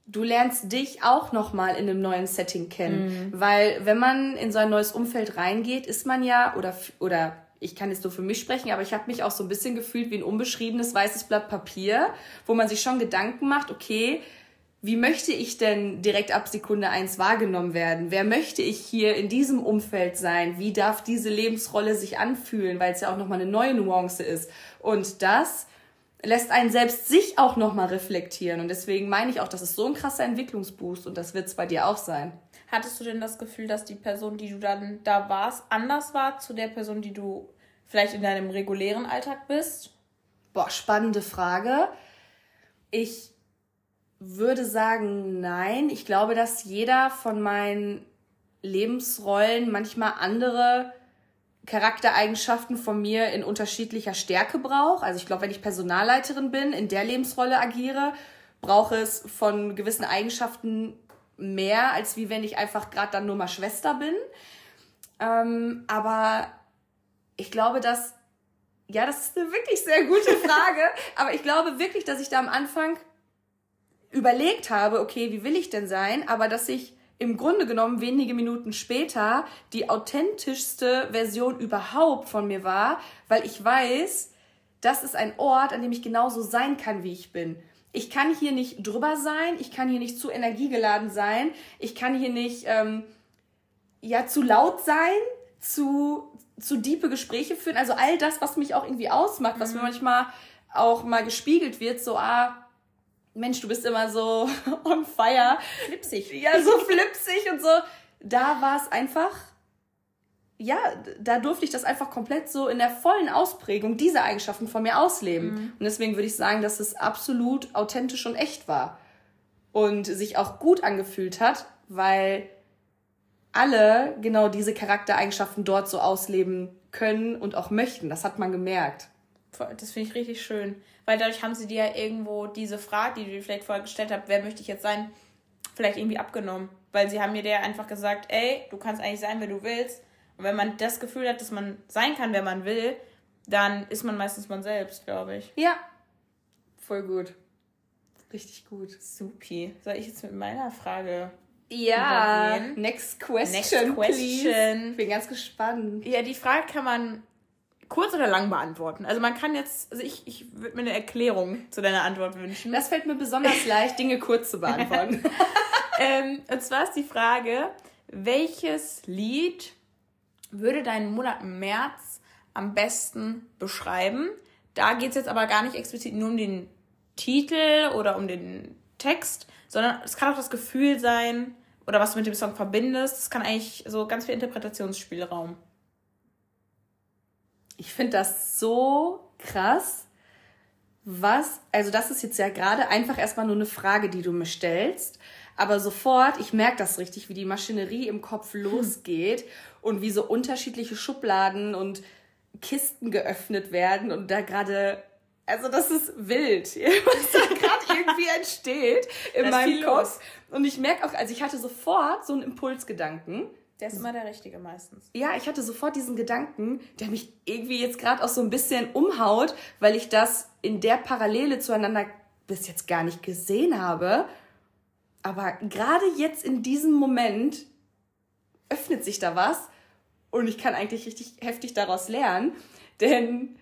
du lernst dich auch nochmal in einem neuen Setting kennen, mhm. weil wenn man in so ein neues Umfeld reingeht, ist man ja oder oder ich kann jetzt nur für mich sprechen, aber ich habe mich auch so ein bisschen gefühlt wie ein unbeschriebenes weißes Blatt Papier, wo man sich schon Gedanken macht, okay, wie möchte ich denn direkt ab Sekunde eins wahrgenommen werden? Wer möchte ich hier in diesem Umfeld sein? Wie darf diese Lebensrolle sich anfühlen, weil es ja auch nochmal eine neue Nuance ist? Und das lässt einen selbst sich auch nochmal reflektieren. Und deswegen meine ich auch, das ist so ein krasser Entwicklungsboost und das wird es bei dir auch sein. Hattest du denn das Gefühl, dass die Person, die du dann da warst, anders war zu der Person, die du vielleicht in deinem regulären Alltag bist? Boah, spannende Frage. Ich würde sagen, nein. Ich glaube, dass jeder von meinen Lebensrollen manchmal andere Charaktereigenschaften von mir in unterschiedlicher Stärke braucht. Also ich glaube, wenn ich Personalleiterin bin, in der Lebensrolle agiere, brauche es von gewissen Eigenschaften mehr, als wie wenn ich einfach gerade dann nur mal Schwester bin. Ähm, aber ich glaube, dass, ja, das ist eine wirklich sehr gute Frage, aber ich glaube wirklich, dass ich da am Anfang überlegt habe, okay, wie will ich denn sein, aber dass ich im Grunde genommen wenige Minuten später die authentischste Version überhaupt von mir war, weil ich weiß, das ist ein Ort, an dem ich genauso sein kann, wie ich bin. Ich kann hier nicht drüber sein, ich kann hier nicht zu energiegeladen sein, ich kann hier nicht ähm, ja zu laut sein, zu zu diepe Gespräche führen, also all das, was mich auch irgendwie ausmacht, was mir mhm. manchmal auch mal gespiegelt wird, so ah Mensch, du bist immer so on fire. Flipsig. Ja, so flipsig und so. Da war es einfach, ja, da durfte ich das einfach komplett so in der vollen Ausprägung diese Eigenschaften von mir ausleben. Mhm. Und deswegen würde ich sagen, dass es absolut authentisch und echt war. Und sich auch gut angefühlt hat, weil alle genau diese Charaktereigenschaften dort so ausleben können und auch möchten. Das hat man gemerkt. Das finde ich richtig schön. Weil dadurch haben sie dir ja irgendwo diese Frage, die du dir vielleicht vorher gestellt hast, wer möchte ich jetzt sein, vielleicht irgendwie abgenommen. Weil sie haben mir dir einfach gesagt, ey, du kannst eigentlich sein, wer du willst. Und wenn man das Gefühl hat, dass man sein kann, wer man will, dann ist man meistens man selbst, glaube ich. Ja. Voll gut. Richtig gut. Supi. Soll ich jetzt mit meiner Frage ja, next question, next question. Please. Bin ganz gespannt. Ja, die Frage kann man kurz oder lang beantworten. Also man kann jetzt, also ich, ich würde mir eine Erklärung zu deiner Antwort wünschen. Das fällt mir besonders leicht, Dinge kurz zu beantworten. ähm, und zwar ist die Frage, welches Lied würde deinen Monat März am besten beschreiben? Da geht es jetzt aber gar nicht explizit nur um den Titel oder um den Text, sondern es kann auch das Gefühl sein oder was du mit dem Song verbindest. Es kann eigentlich so ganz viel Interpretationsspielraum ich finde das so krass, was, also das ist jetzt ja gerade einfach erstmal nur eine Frage, die du mir stellst. Aber sofort, ich merke das richtig, wie die Maschinerie im Kopf losgeht hm. und wie so unterschiedliche Schubladen und Kisten geöffnet werden und da gerade, also das ist wild, was da gerade irgendwie entsteht in meinem Kopf. Und ich merke auch, also ich hatte sofort so einen Impulsgedanken der ist immer der Richtige meistens. Ja, ich hatte sofort diesen Gedanken, der mich irgendwie jetzt gerade auch so ein bisschen umhaut, weil ich das in der Parallele zueinander bis jetzt gar nicht gesehen habe. Aber gerade jetzt in diesem Moment öffnet sich da was und ich kann eigentlich richtig heftig daraus lernen, denn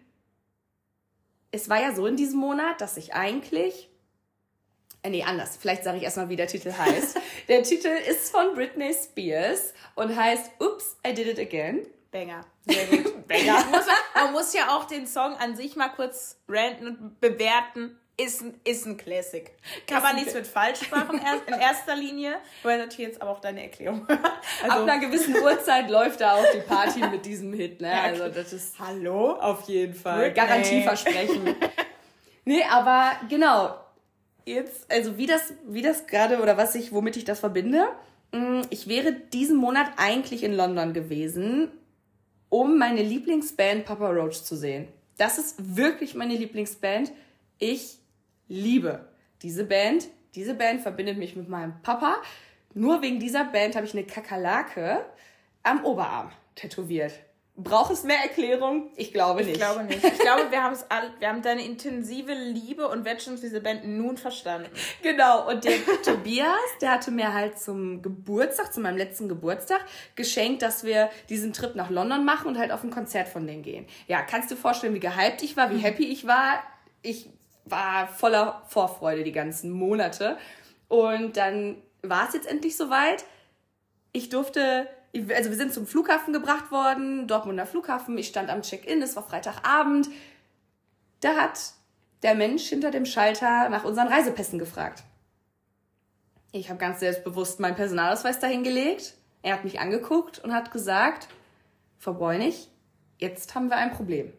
es war ja so in diesem Monat, dass ich eigentlich äh, nee, anders. Vielleicht sage ich erstmal, wie der Titel heißt. der Titel ist von Britney Spears und heißt Oops, I Did It Again. Banger. Sehr gut. Banger. man, man muss ja auch den Song an sich mal kurz ranten und bewerten. Ist ein, ist ein Classic. Kann man nichts mit falsch machen in erster Linie. Weil natürlich jetzt aber auch deine Erklärung. Also, Ab einer gewissen Uhrzeit läuft da auch die Party mit diesem Hit. Ne? Ja, also das ist Hallo? Auf jeden Fall. Garantieversprechen. nee, aber genau jetzt, also wie das, wie das gerade oder was ich, womit ich das verbinde. Mm, ich wäre diesen Monat eigentlich in London gewesen, um meine Lieblingsband Papa Roach zu sehen. Das ist wirklich meine Lieblingsband. Ich liebe diese Band. Diese Band verbindet mich mit meinem Papa. Nur wegen dieser Band habe ich eine Kakerlake am Oberarm tätowiert. Braucht es mehr Erklärung? Ich glaube nicht. Ich glaube nicht. Ich glaube, wir haben es all, wir haben deine intensive Liebe und Wertschätzung für diese Band nun verstanden. Genau. Und der Tobias, der hatte mir halt zum Geburtstag, zu meinem letzten Geburtstag, geschenkt, dass wir diesen Trip nach London machen und halt auf ein Konzert von denen gehen. Ja, kannst du dir vorstellen, wie gehypt ich war, wie mhm. happy ich war? Ich war voller Vorfreude die ganzen Monate. Und dann war es jetzt endlich soweit. Ich durfte also wir sind zum Flughafen gebracht worden, Dortmunder Flughafen. Ich stand am Check-in, es war Freitagabend. Da hat der Mensch hinter dem Schalter nach unseren Reisepässen gefragt. Ich habe ganz selbstbewusst meinen Personalausweis dahingelegt. Er hat mich angeguckt und hat gesagt, Frau Bräunig, jetzt haben wir ein Problem.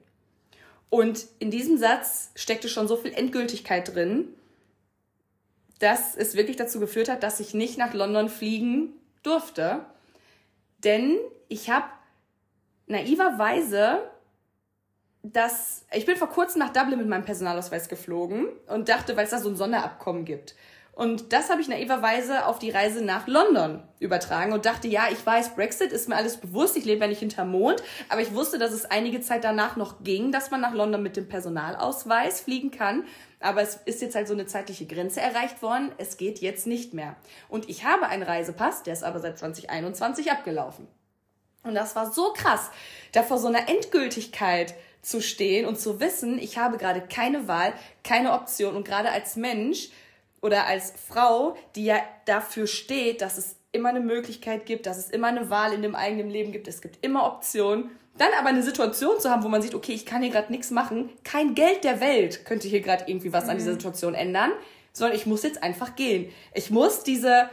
Und in diesem Satz steckte schon so viel Endgültigkeit drin, dass es wirklich dazu geführt hat, dass ich nicht nach London fliegen durfte. Denn ich habe naiverweise das, ich bin vor kurzem nach Dublin mit meinem Personalausweis geflogen und dachte, weil es da so ein Sonderabkommen gibt. Und das habe ich naiverweise auf die Reise nach London übertragen und dachte, ja, ich weiß, Brexit ist mir alles bewusst, ich lebe ja nicht hinterm Mond, aber ich wusste, dass es einige Zeit danach noch ging, dass man nach London mit dem Personalausweis fliegen kann. Aber es ist jetzt halt so eine zeitliche Grenze erreicht worden. Es geht jetzt nicht mehr. Und ich habe einen Reisepass, der ist aber seit 2021 abgelaufen. Und das war so krass, da vor so einer Endgültigkeit zu stehen und zu wissen, ich habe gerade keine Wahl, keine Option. Und gerade als Mensch oder als Frau, die ja dafür steht, dass es immer eine Möglichkeit gibt, dass es immer eine Wahl in dem eigenen Leben gibt, es gibt immer Optionen, dann aber eine Situation zu haben, wo man sieht, okay, ich kann hier gerade nichts machen, kein Geld der Welt könnte hier gerade irgendwie was mhm. an dieser mhm. Situation ändern, sondern ich muss jetzt einfach gehen. Ich muss diese,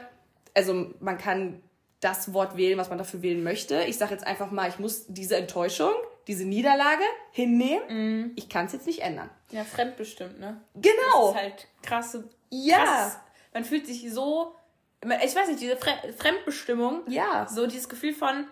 also man kann das Wort wählen, was man dafür wählen möchte. Ich sage jetzt einfach mal, ich muss diese Enttäuschung, diese Niederlage hinnehmen. Mhm. Ich kann es jetzt nicht ändern. Ja, fremdbestimmt, ne? Genau. Das ist halt krasse. Ja. Krass. Man fühlt sich so, ich weiß nicht, diese Fremdbestimmung. Ja. So dieses Gefühl von,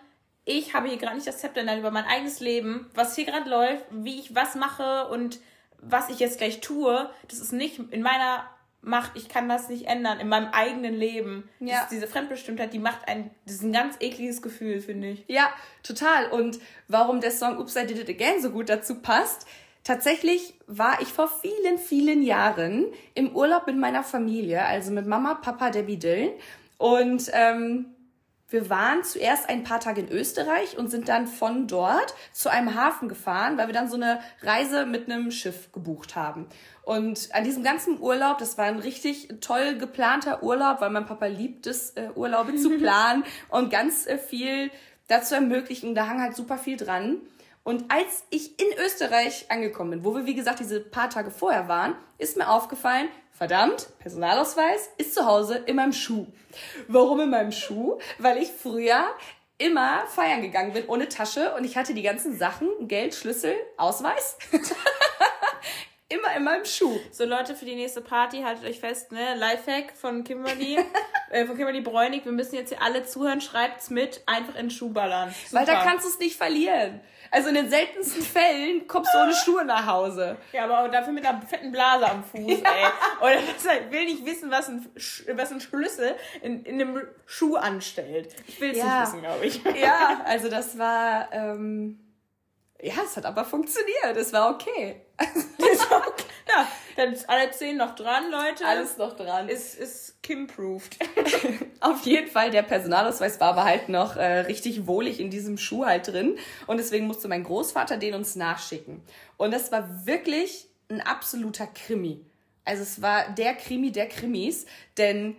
ich habe hier gerade nicht das Zepter über mein eigenes Leben, was hier gerade läuft, wie ich was mache und was ich jetzt gleich tue, das ist nicht in meiner Macht, ich kann das nicht ändern, in meinem eigenen Leben. Ja. Das, diese Fremdbestimmtheit, die macht ein, das ist ein ganz ekliges Gefühl, finde ich. Ja, total. Und warum der Song Oops, I Did It Again so gut dazu passt, Tatsächlich war ich vor vielen, vielen Jahren im Urlaub mit meiner Familie, also mit Mama, Papa, Debbie Dillon. Und ähm, wir waren zuerst ein paar Tage in Österreich und sind dann von dort zu einem Hafen gefahren, weil wir dann so eine Reise mit einem Schiff gebucht haben. Und an diesem ganzen Urlaub, das war ein richtig toll geplanter Urlaub, weil mein Papa liebt es, äh, Urlaube zu planen und ganz äh, viel dazu ermöglichen. Da hang halt super viel dran. Und als ich in Österreich angekommen bin, wo wir wie gesagt diese paar Tage vorher waren, ist mir aufgefallen, verdammt, Personalausweis ist zu Hause in meinem Schuh. Warum in meinem Schuh? Weil ich früher immer feiern gegangen bin ohne Tasche und ich hatte die ganzen Sachen, Geld, Schlüssel, Ausweis. immer in meinem Schuh. So Leute, für die nächste Party haltet euch fest, ne? Lifehack von Kimberly, äh, von Kimberly Bräunig. Wir müssen jetzt hier alle zuhören, schreibt's mit, einfach in den Schuh ballern. Super. Weil da kannst du es nicht verlieren. Also in den seltensten Fällen kommst du ohne Schuhe nach Hause. Ja, aber dafür mit einer fetten Blase am Fuß, ja. ey. Oder das halt, will nicht wissen, was ein, was ein Schlüssel in, in einem Schuh anstellt. Ich will es ja. nicht wissen, glaube ich. Ja, also das war, ähm, ja, es hat aber funktioniert. Es war okay. okay. Ja, Ja, dann ist alle zehn noch dran, Leute. Alles noch dran. Ist, ist Kim-proofed. Auf jeden Fall, der Personalausweis war aber halt noch äh, richtig wohlig in diesem Schuh halt drin. Und deswegen musste mein Großvater den uns nachschicken. Und das war wirklich ein absoluter Krimi. Also es war der Krimi der Krimis, denn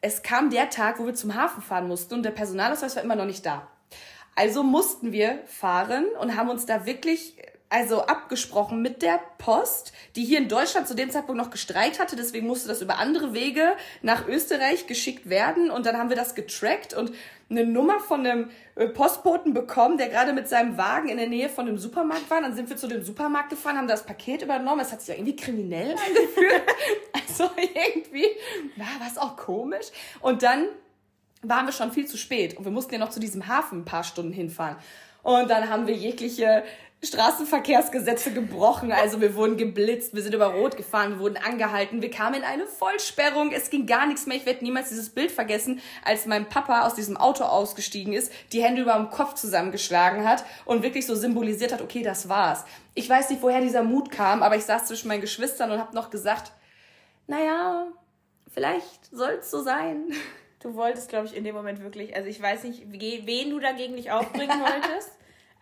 es kam der Tag, wo wir zum Hafen fahren mussten und der Personalausweis war immer noch nicht da. Also mussten wir fahren und haben uns da wirklich also abgesprochen mit der Post, die hier in Deutschland zu dem Zeitpunkt noch gestreikt hatte. Deswegen musste das über andere Wege nach Österreich geschickt werden. Und dann haben wir das getrackt und eine Nummer von einem äh, Postboten bekommen, der gerade mit seinem Wagen in der Nähe von einem Supermarkt war. Dann sind wir zu dem Supermarkt gefahren, haben das Paket übernommen. Es hat sich ja irgendwie kriminell angefühlt. also irgendwie war was auch komisch. Und dann waren wir schon viel zu spät und wir mussten ja noch zu diesem Hafen ein paar Stunden hinfahren. Und dann haben wir jegliche Straßenverkehrsgesetze gebrochen. Also wir wurden geblitzt, wir sind über Rot gefahren, wir wurden angehalten, wir kamen in eine Vollsperrung, es ging gar nichts mehr. Ich werde niemals dieses Bild vergessen, als mein Papa aus diesem Auto ausgestiegen ist, die Hände über dem Kopf zusammengeschlagen hat und wirklich so symbolisiert hat, okay, das war's. Ich weiß nicht, woher dieser Mut kam, aber ich saß zwischen meinen Geschwistern und habe noch gesagt, naja, vielleicht soll's so sein. Du wolltest, glaube ich, in dem Moment wirklich, also ich weiß nicht, wen du dagegen nicht aufbringen wolltest.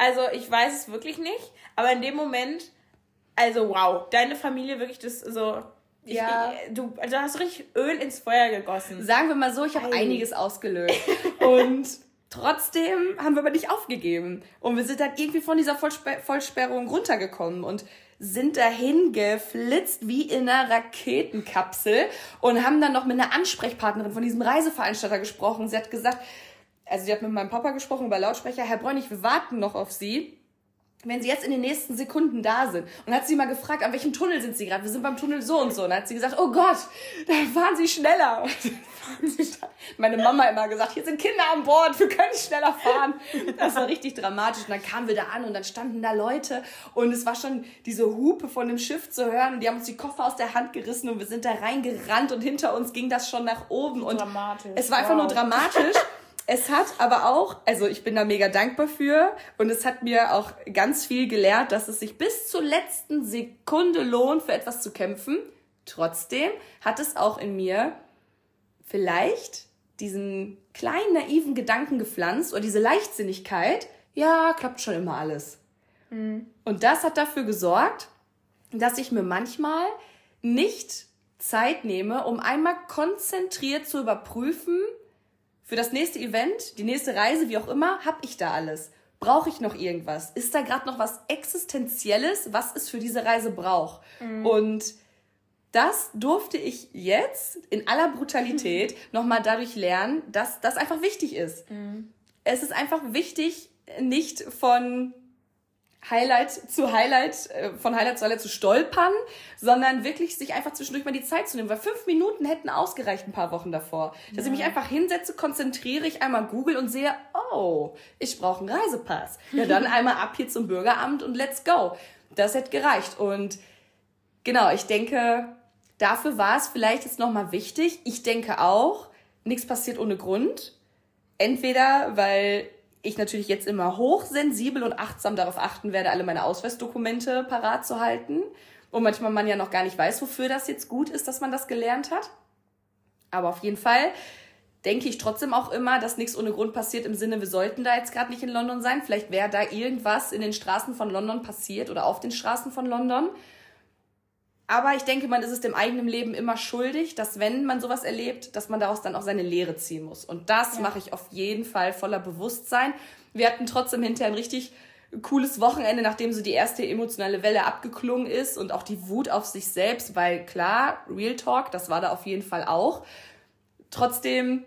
Also ich weiß es wirklich nicht, aber in dem Moment, also wow, deine Familie wirklich das so. Ich, ja. Ich, du, also hast richtig Öl ins Feuer gegossen. Sagen wir mal so, ich habe einiges ausgelöst. Und trotzdem haben wir aber nicht aufgegeben. Und wir sind dann irgendwie von dieser Vollsper Vollsperrung runtergekommen und sind dahin geflitzt wie in einer Raketenkapsel und haben dann noch mit einer Ansprechpartnerin von diesem Reiseveranstalter gesprochen. Sie hat gesagt, also sie hat mit meinem Papa gesprochen über Lautsprecher, Herr Bräunig, wir warten noch auf Sie wenn sie jetzt in den nächsten Sekunden da sind. Und hat sie mal gefragt, an welchem Tunnel sind sie gerade? Wir sind beim Tunnel so und so. Und dann hat sie gesagt, oh Gott, da fahren sie schneller. Meine Mama immer gesagt, hier sind Kinder an Bord, wir können schneller fahren. Das war richtig dramatisch. Und dann kamen wir da an und dann standen da Leute und es war schon diese Hupe von dem Schiff zu hören und die haben uns die Koffer aus der Hand gerissen und wir sind da reingerannt und hinter uns ging das schon nach oben. Und dramatisch. es war einfach wow. nur dramatisch. Es hat aber auch, also ich bin da mega dankbar für und es hat mir auch ganz viel gelehrt, dass es sich bis zur letzten Sekunde lohnt, für etwas zu kämpfen. Trotzdem hat es auch in mir vielleicht diesen kleinen naiven Gedanken gepflanzt oder diese Leichtsinnigkeit, ja, klappt schon immer alles. Mhm. Und das hat dafür gesorgt, dass ich mir manchmal nicht Zeit nehme, um einmal konzentriert zu überprüfen, für das nächste Event, die nächste Reise, wie auch immer, habe ich da alles. Brauche ich noch irgendwas? Ist da gerade noch was Existenzielles, was es für diese Reise braucht? Mhm. Und das durfte ich jetzt in aller Brutalität nochmal dadurch lernen, dass das einfach wichtig ist. Mhm. Es ist einfach wichtig, nicht von Highlight zu Highlight, äh, von Highlight zu Highlight zu stolpern, sondern wirklich sich einfach zwischendurch mal die Zeit zu nehmen, weil fünf Minuten hätten ausgereicht ein paar Wochen davor. Dass ja. ich mich einfach hinsetze, konzentriere ich einmal Google und sehe, oh, ich brauche einen Reisepass. Ja, dann einmal ab hier zum Bürgeramt und let's go. Das hätte gereicht. Und genau, ich denke, dafür war es vielleicht jetzt nochmal wichtig. Ich denke auch, nichts passiert ohne Grund. Entweder, weil ich natürlich jetzt immer hochsensibel und achtsam darauf achten werde, alle meine Ausweisdokumente parat zu halten. Und manchmal man ja noch gar nicht weiß, wofür das jetzt gut ist, dass man das gelernt hat. Aber auf jeden Fall denke ich trotzdem auch immer, dass nichts ohne Grund passiert im Sinne, wir sollten da jetzt gerade nicht in London sein. Vielleicht wäre da irgendwas in den Straßen von London passiert oder auf den Straßen von London. Aber ich denke, man ist es dem eigenen Leben immer schuldig, dass wenn man sowas erlebt, dass man daraus dann auch seine Lehre ziehen muss. Und das ja. mache ich auf jeden Fall voller Bewusstsein. Wir hatten trotzdem hinterher ein richtig cooles Wochenende, nachdem so die erste emotionale Welle abgeklungen ist und auch die Wut auf sich selbst, weil klar, Real Talk, das war da auf jeden Fall auch. Trotzdem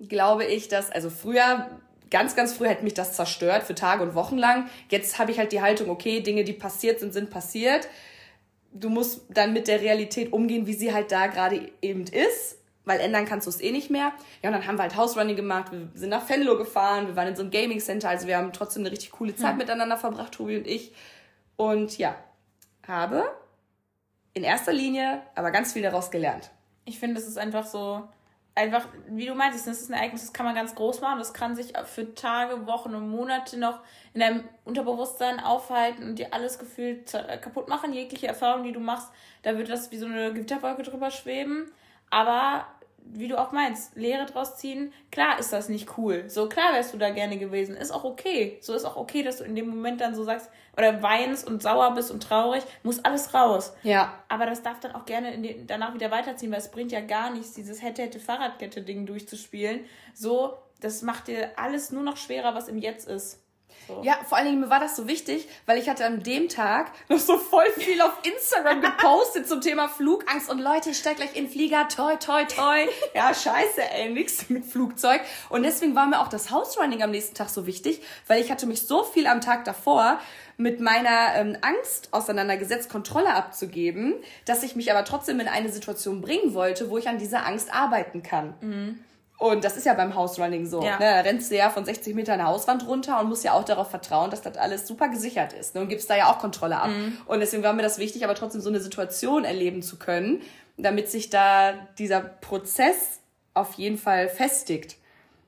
glaube ich, dass, also früher ganz, ganz früh hätte mich das zerstört für Tage und Wochen lang. Jetzt habe ich halt die Haltung, okay, Dinge, die passiert sind, sind passiert du musst dann mit der Realität umgehen, wie sie halt da gerade eben ist, weil ändern kannst du es eh nicht mehr. Ja, und dann haben wir halt House-Running gemacht, wir sind nach Venlo gefahren, wir waren in so einem Gaming-Center, also wir haben trotzdem eine richtig coole Zeit hm. miteinander verbracht, Tobi und ich. Und ja, habe in erster Linie aber ganz viel daraus gelernt. Ich finde, es ist einfach so, einfach, wie du meinst, das ist ein Ereignis, das kann man ganz groß machen. Das kann sich für Tage, Wochen und Monate noch in deinem Unterbewusstsein aufhalten und dir alles gefühlt kaputt machen. Jegliche Erfahrung, die du machst, da wird das wie so eine Gewitterwolke drüber schweben. Aber wie du auch meinst, Lehre draus ziehen, klar ist das nicht cool. So klar wärst du da gerne gewesen. Ist auch okay. So ist auch okay, dass du in dem Moment dann so sagst, oder weinst und sauer bist und traurig, muss alles raus. Ja. Aber das darf dann auch gerne den, danach wieder weiterziehen, weil es bringt ja gar nichts, dieses hätte, hätte Fahrradkette-Ding durchzuspielen. So, das macht dir alles nur noch schwerer, was im Jetzt ist. So. Ja, vor allen Dingen mir war das so wichtig, weil ich hatte an dem Tag noch so voll viel auf Instagram gepostet zum Thema Flugangst und Leute, ich steig gleich in den Flieger, toi, toi, toi. Ja, scheiße, ey, nix mit Flugzeug. Und deswegen war mir auch das House-Running am nächsten Tag so wichtig, weil ich hatte mich so viel am Tag davor mit meiner ähm, Angst auseinandergesetzt, Kontrolle abzugeben, dass ich mich aber trotzdem in eine Situation bringen wollte, wo ich an dieser Angst arbeiten kann. Mhm. Und das ist ja beim House-Running so. Ja. Ne? Da rennst du ja von 60 Metern eine Hauswand runter und musst ja auch darauf vertrauen, dass das alles super gesichert ist. Ne? Und gibst da ja auch Kontrolle ab. Mhm. Und deswegen war mir das wichtig, aber trotzdem so eine Situation erleben zu können, damit sich da dieser Prozess auf jeden Fall festigt.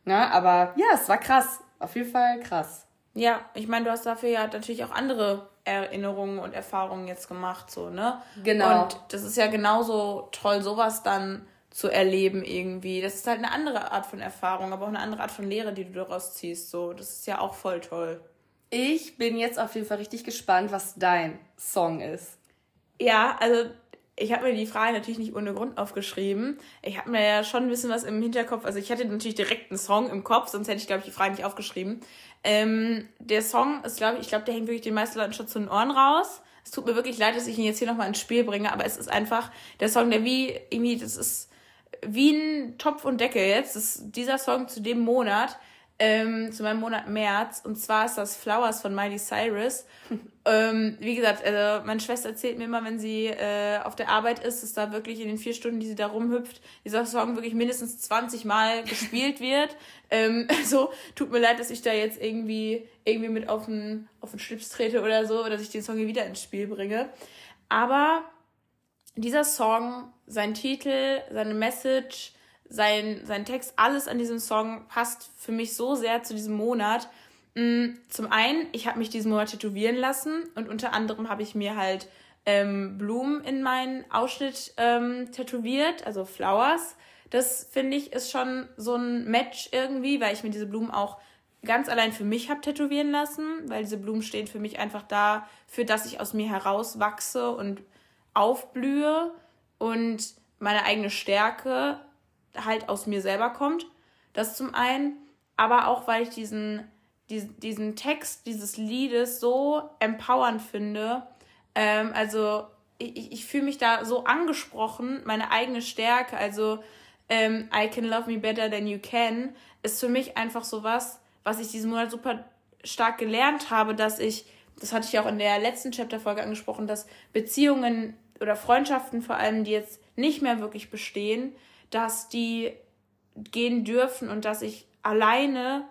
Ne? Aber ja, es war krass. Auf jeden Fall krass. Ja, ich meine, du hast dafür ja natürlich auch andere Erinnerungen und Erfahrungen jetzt gemacht, so, ne? Genau. Und das ist ja genauso toll, sowas dann zu erleben irgendwie. Das ist halt eine andere Art von Erfahrung, aber auch eine andere Art von Lehre, die du daraus ziehst. So, das ist ja auch voll toll. Ich bin jetzt auf jeden Fall richtig gespannt, was dein Song ist. Ja, also ich habe mir die Frage natürlich nicht ohne Grund aufgeschrieben. Ich habe mir ja schon ein bisschen was im Hinterkopf. Also ich hatte natürlich direkt einen Song im Kopf, sonst hätte ich, glaube ich, die Frage nicht aufgeschrieben. Ähm, der Song ist, glaube ich, ich glaube, der hängt wirklich den meisten Leuten schon zu den Ohren raus. Es tut mir wirklich leid, dass ich ihn jetzt hier nochmal ins Spiel bringe, aber es ist einfach der Song, der wie irgendwie, das ist wie ein Topf und Deckel jetzt. Das ist dieser Song zu dem Monat, ähm, zu meinem Monat März. Und zwar ist das Flowers von Miley Cyrus. ähm, wie gesagt, also meine Schwester erzählt mir immer, wenn sie äh, auf der Arbeit ist, dass da wirklich in den vier Stunden, die sie da rumhüpft, dieser Song wirklich mindestens 20 Mal gespielt wird. Ähm, so, tut mir leid, dass ich da jetzt irgendwie, irgendwie mit auf den, auf den Schlips trete oder so, dass ich den Song hier wieder ins Spiel bringe. Aber dieser Song, sein Titel, seine Message, sein, sein Text, alles an diesem Song passt für mich so sehr zu diesem Monat. Mm, zum einen, ich habe mich diesen Monat tätowieren lassen und unter anderem habe ich mir halt ähm, Blumen in meinen Ausschnitt ähm, tätowiert, also Flowers. Das finde ich ist schon so ein Match irgendwie, weil ich mir diese Blumen auch ganz allein für mich habe tätowieren lassen, weil diese Blumen stehen für mich einfach da, für dass ich aus mir heraus wachse und aufblühe und meine eigene Stärke halt aus mir selber kommt. Das zum einen, aber auch weil ich diesen, diesen, diesen Text dieses Liedes so empowernd finde. Ähm, also ich, ich fühle mich da so angesprochen, meine eigene Stärke, also ähm, I can love me better than you can, ist für mich einfach so was, was ich diesen Monat super stark gelernt habe, dass ich, das hatte ich auch in der letzten Chapter-Folge angesprochen, dass Beziehungen oder Freundschaften vor allem, die jetzt nicht mehr wirklich bestehen, dass die gehen dürfen und dass ich alleine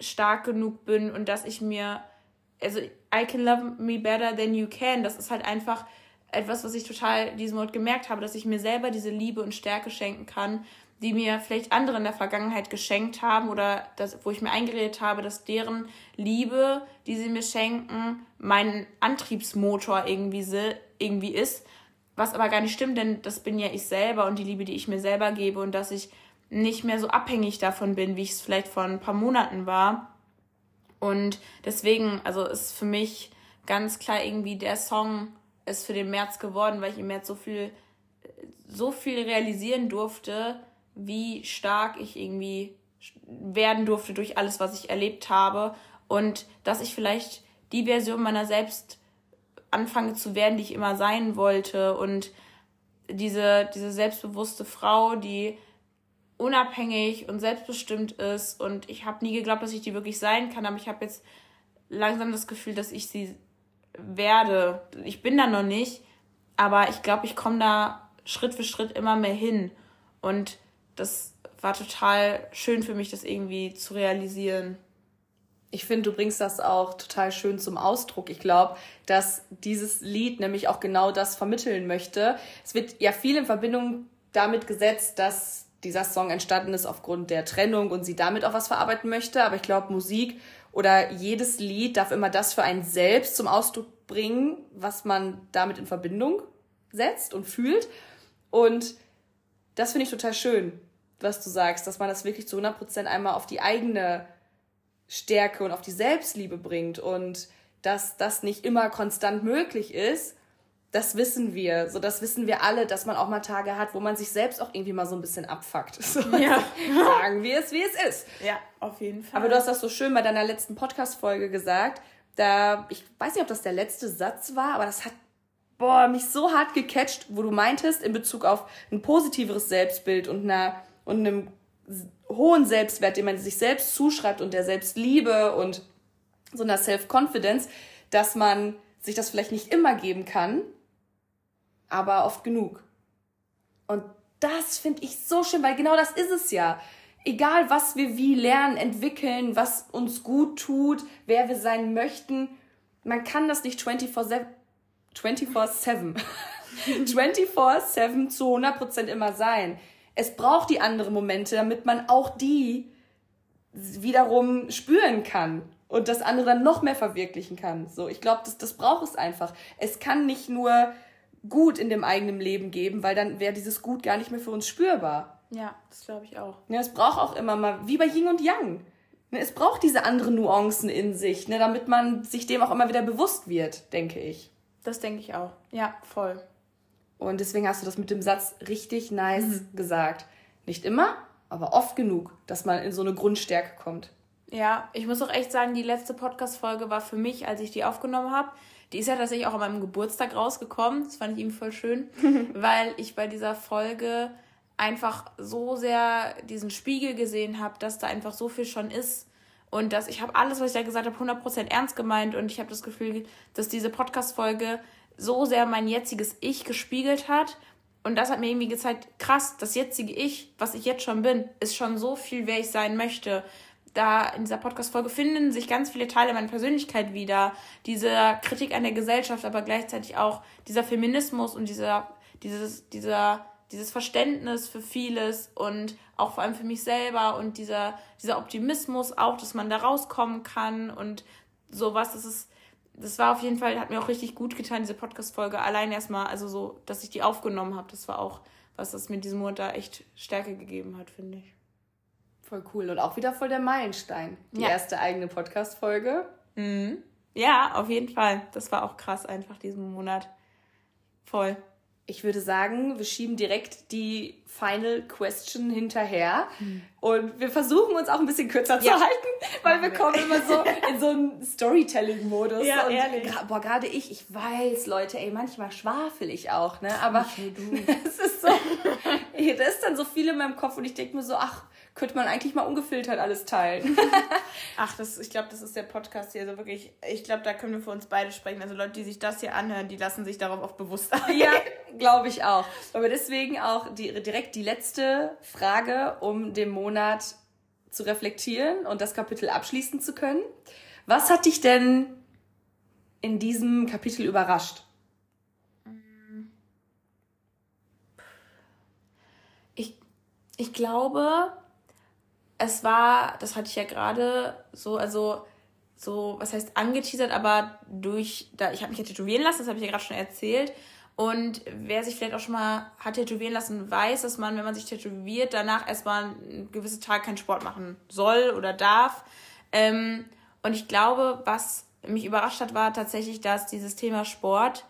stark genug bin und dass ich mir, also I can love me better than you can, das ist halt einfach etwas, was ich total diesen Monat gemerkt habe, dass ich mir selber diese Liebe und Stärke schenken kann, die mir vielleicht andere in der Vergangenheit geschenkt haben oder das, wo ich mir eingeredet habe, dass deren Liebe, die sie mir schenken, mein Antriebsmotor irgendwie, irgendwie ist was aber gar nicht stimmt, denn das bin ja ich selber und die Liebe, die ich mir selber gebe und dass ich nicht mehr so abhängig davon bin, wie ich es vielleicht vor ein paar Monaten war. Und deswegen, also ist für mich ganz klar irgendwie der Song ist für den März geworden, weil ich im März so viel, so viel realisieren durfte, wie stark ich irgendwie werden durfte durch alles, was ich erlebt habe und dass ich vielleicht die Version meiner selbst anfange zu werden, die ich immer sein wollte. Und diese, diese selbstbewusste Frau, die unabhängig und selbstbestimmt ist. Und ich habe nie geglaubt, dass ich die wirklich sein kann, aber ich habe jetzt langsam das Gefühl, dass ich sie werde. Ich bin da noch nicht, aber ich glaube, ich komme da Schritt für Schritt immer mehr hin. Und das war total schön für mich, das irgendwie zu realisieren ich finde, du bringst das auch total schön zum Ausdruck. Ich glaube, dass dieses Lied nämlich auch genau das vermitteln möchte. Es wird ja viel in Verbindung damit gesetzt, dass dieser Song entstanden ist aufgrund der Trennung und sie damit auch was verarbeiten möchte. Aber ich glaube, Musik oder jedes Lied darf immer das für einen selbst zum Ausdruck bringen, was man damit in Verbindung setzt und fühlt. Und das finde ich total schön, was du sagst, dass man das wirklich zu 100% einmal auf die eigene Stärke und auf die Selbstliebe bringt und dass das nicht immer konstant möglich ist, das wissen wir. So, das wissen wir alle, dass man auch mal Tage hat, wo man sich selbst auch irgendwie mal so ein bisschen abfuckt. So, ja. Sagen wir es, wie es ist. Ja, auf jeden Fall. Aber du hast das so schön bei deiner letzten Podcast-Folge gesagt. Da, ich weiß nicht, ob das der letzte Satz war, aber das hat boah, mich so hart gecatcht, wo du meintest, in Bezug auf ein positiveres Selbstbild und einer, und einem hohen Selbstwert, den man sich selbst zuschreibt und der Selbstliebe und so einer Self-Confidence, dass man sich das vielleicht nicht immer geben kann, aber oft genug. Und das finde ich so schön, weil genau das ist es ja. Egal, was wir wie lernen, entwickeln, was uns gut tut, wer wir sein möchten, man kann das nicht 24-7 24-7 24-7 zu 100% immer sein. Es braucht die anderen Momente, damit man auch die wiederum spüren kann und das andere dann noch mehr verwirklichen kann. So, ich glaube, das, das braucht es einfach. Es kann nicht nur gut in dem eigenen Leben geben, weil dann wäre dieses Gut gar nicht mehr für uns spürbar. Ja, das glaube ich auch. Ja, es braucht auch immer mal, wie bei Yin und Yang. Ne, es braucht diese anderen Nuancen in sich, ne, damit man sich dem auch immer wieder bewusst wird, denke ich. Das denke ich auch. Ja, voll. Und deswegen hast du das mit dem Satz richtig nice mhm. gesagt. Nicht immer, aber oft genug, dass man in so eine Grundstärke kommt. Ja, ich muss auch echt sagen, die letzte Podcast-Folge war für mich, als ich die aufgenommen habe, die ist ja tatsächlich auch an meinem Geburtstag rausgekommen. Das fand ich ihm voll schön, weil ich bei dieser Folge einfach so sehr diesen Spiegel gesehen habe, dass da einfach so viel schon ist. Und dass ich habe alles, was ich da gesagt habe, 100% ernst gemeint. Und ich habe das Gefühl, dass diese Podcast-Folge so sehr mein jetziges Ich gespiegelt hat. Und das hat mir irgendwie gezeigt, krass, das jetzige Ich, was ich jetzt schon bin, ist schon so viel, wer ich sein möchte da in dieser Podcast-Folge finden sich ganz viele Teile meiner Persönlichkeit wieder. Diese Kritik an der Gesellschaft, aber gleichzeitig auch dieser Feminismus und dieser, dieses, dieser, dieses Verständnis für vieles und auch vor allem für mich selber und dieser, dieser Optimismus auch, dass man da rauskommen kann und sowas. Das ist, das war auf jeden Fall, hat mir auch richtig gut getan, diese Podcast-Folge. Allein erstmal, also so, dass ich die aufgenommen habe, das war auch was, das mir diesen Monat da echt Stärke gegeben hat, finde ich. Voll cool. Und auch wieder voll der Meilenstein. Die ja. erste eigene Podcast-Folge. Mhm. Ja, auf jeden Fall. Das war auch krass einfach diesen Monat. Voll. Ich würde sagen, wir schieben direkt die Final Question hinterher. Mhm. Und wir versuchen uns auch ein bisschen kürzer ja. zu halten, weil wir kommen immer so in so einen Storytelling-Modus. Ja, und ehrlich. Boah, gerade ich, ich weiß, Leute, ey, manchmal schwafel ich auch, ne? Aber es ist so, da ist dann so viel in meinem Kopf und ich denke mir so, ach, könnte man eigentlich mal ungefiltert alles teilen. Ach, das, ich glaube, das ist der Podcast hier. Also wirklich, ich glaube, da können wir für uns beide sprechen. Also Leute, die sich das hier anhören, die lassen sich darauf auch bewusst ein. Ja, glaube ich auch. Aber deswegen auch die, direkt die letzte Frage, um den Monat zu reflektieren und das Kapitel abschließen zu können. Was hat dich denn in diesem Kapitel überrascht? Ich, ich glaube, es war, das hatte ich ja gerade so, also so, was heißt angeteasert, aber durch, da, ich habe mich ja tätowieren lassen, das habe ich ja gerade schon erzählt. Und wer sich vielleicht auch schon mal hat tätowieren lassen, weiß, dass man, wenn man sich tätowiert, danach erstmal einen gewissen Tag keinen Sport machen soll oder darf. Ähm, und ich glaube, was mich überrascht hat, war tatsächlich, dass dieses Thema Sport,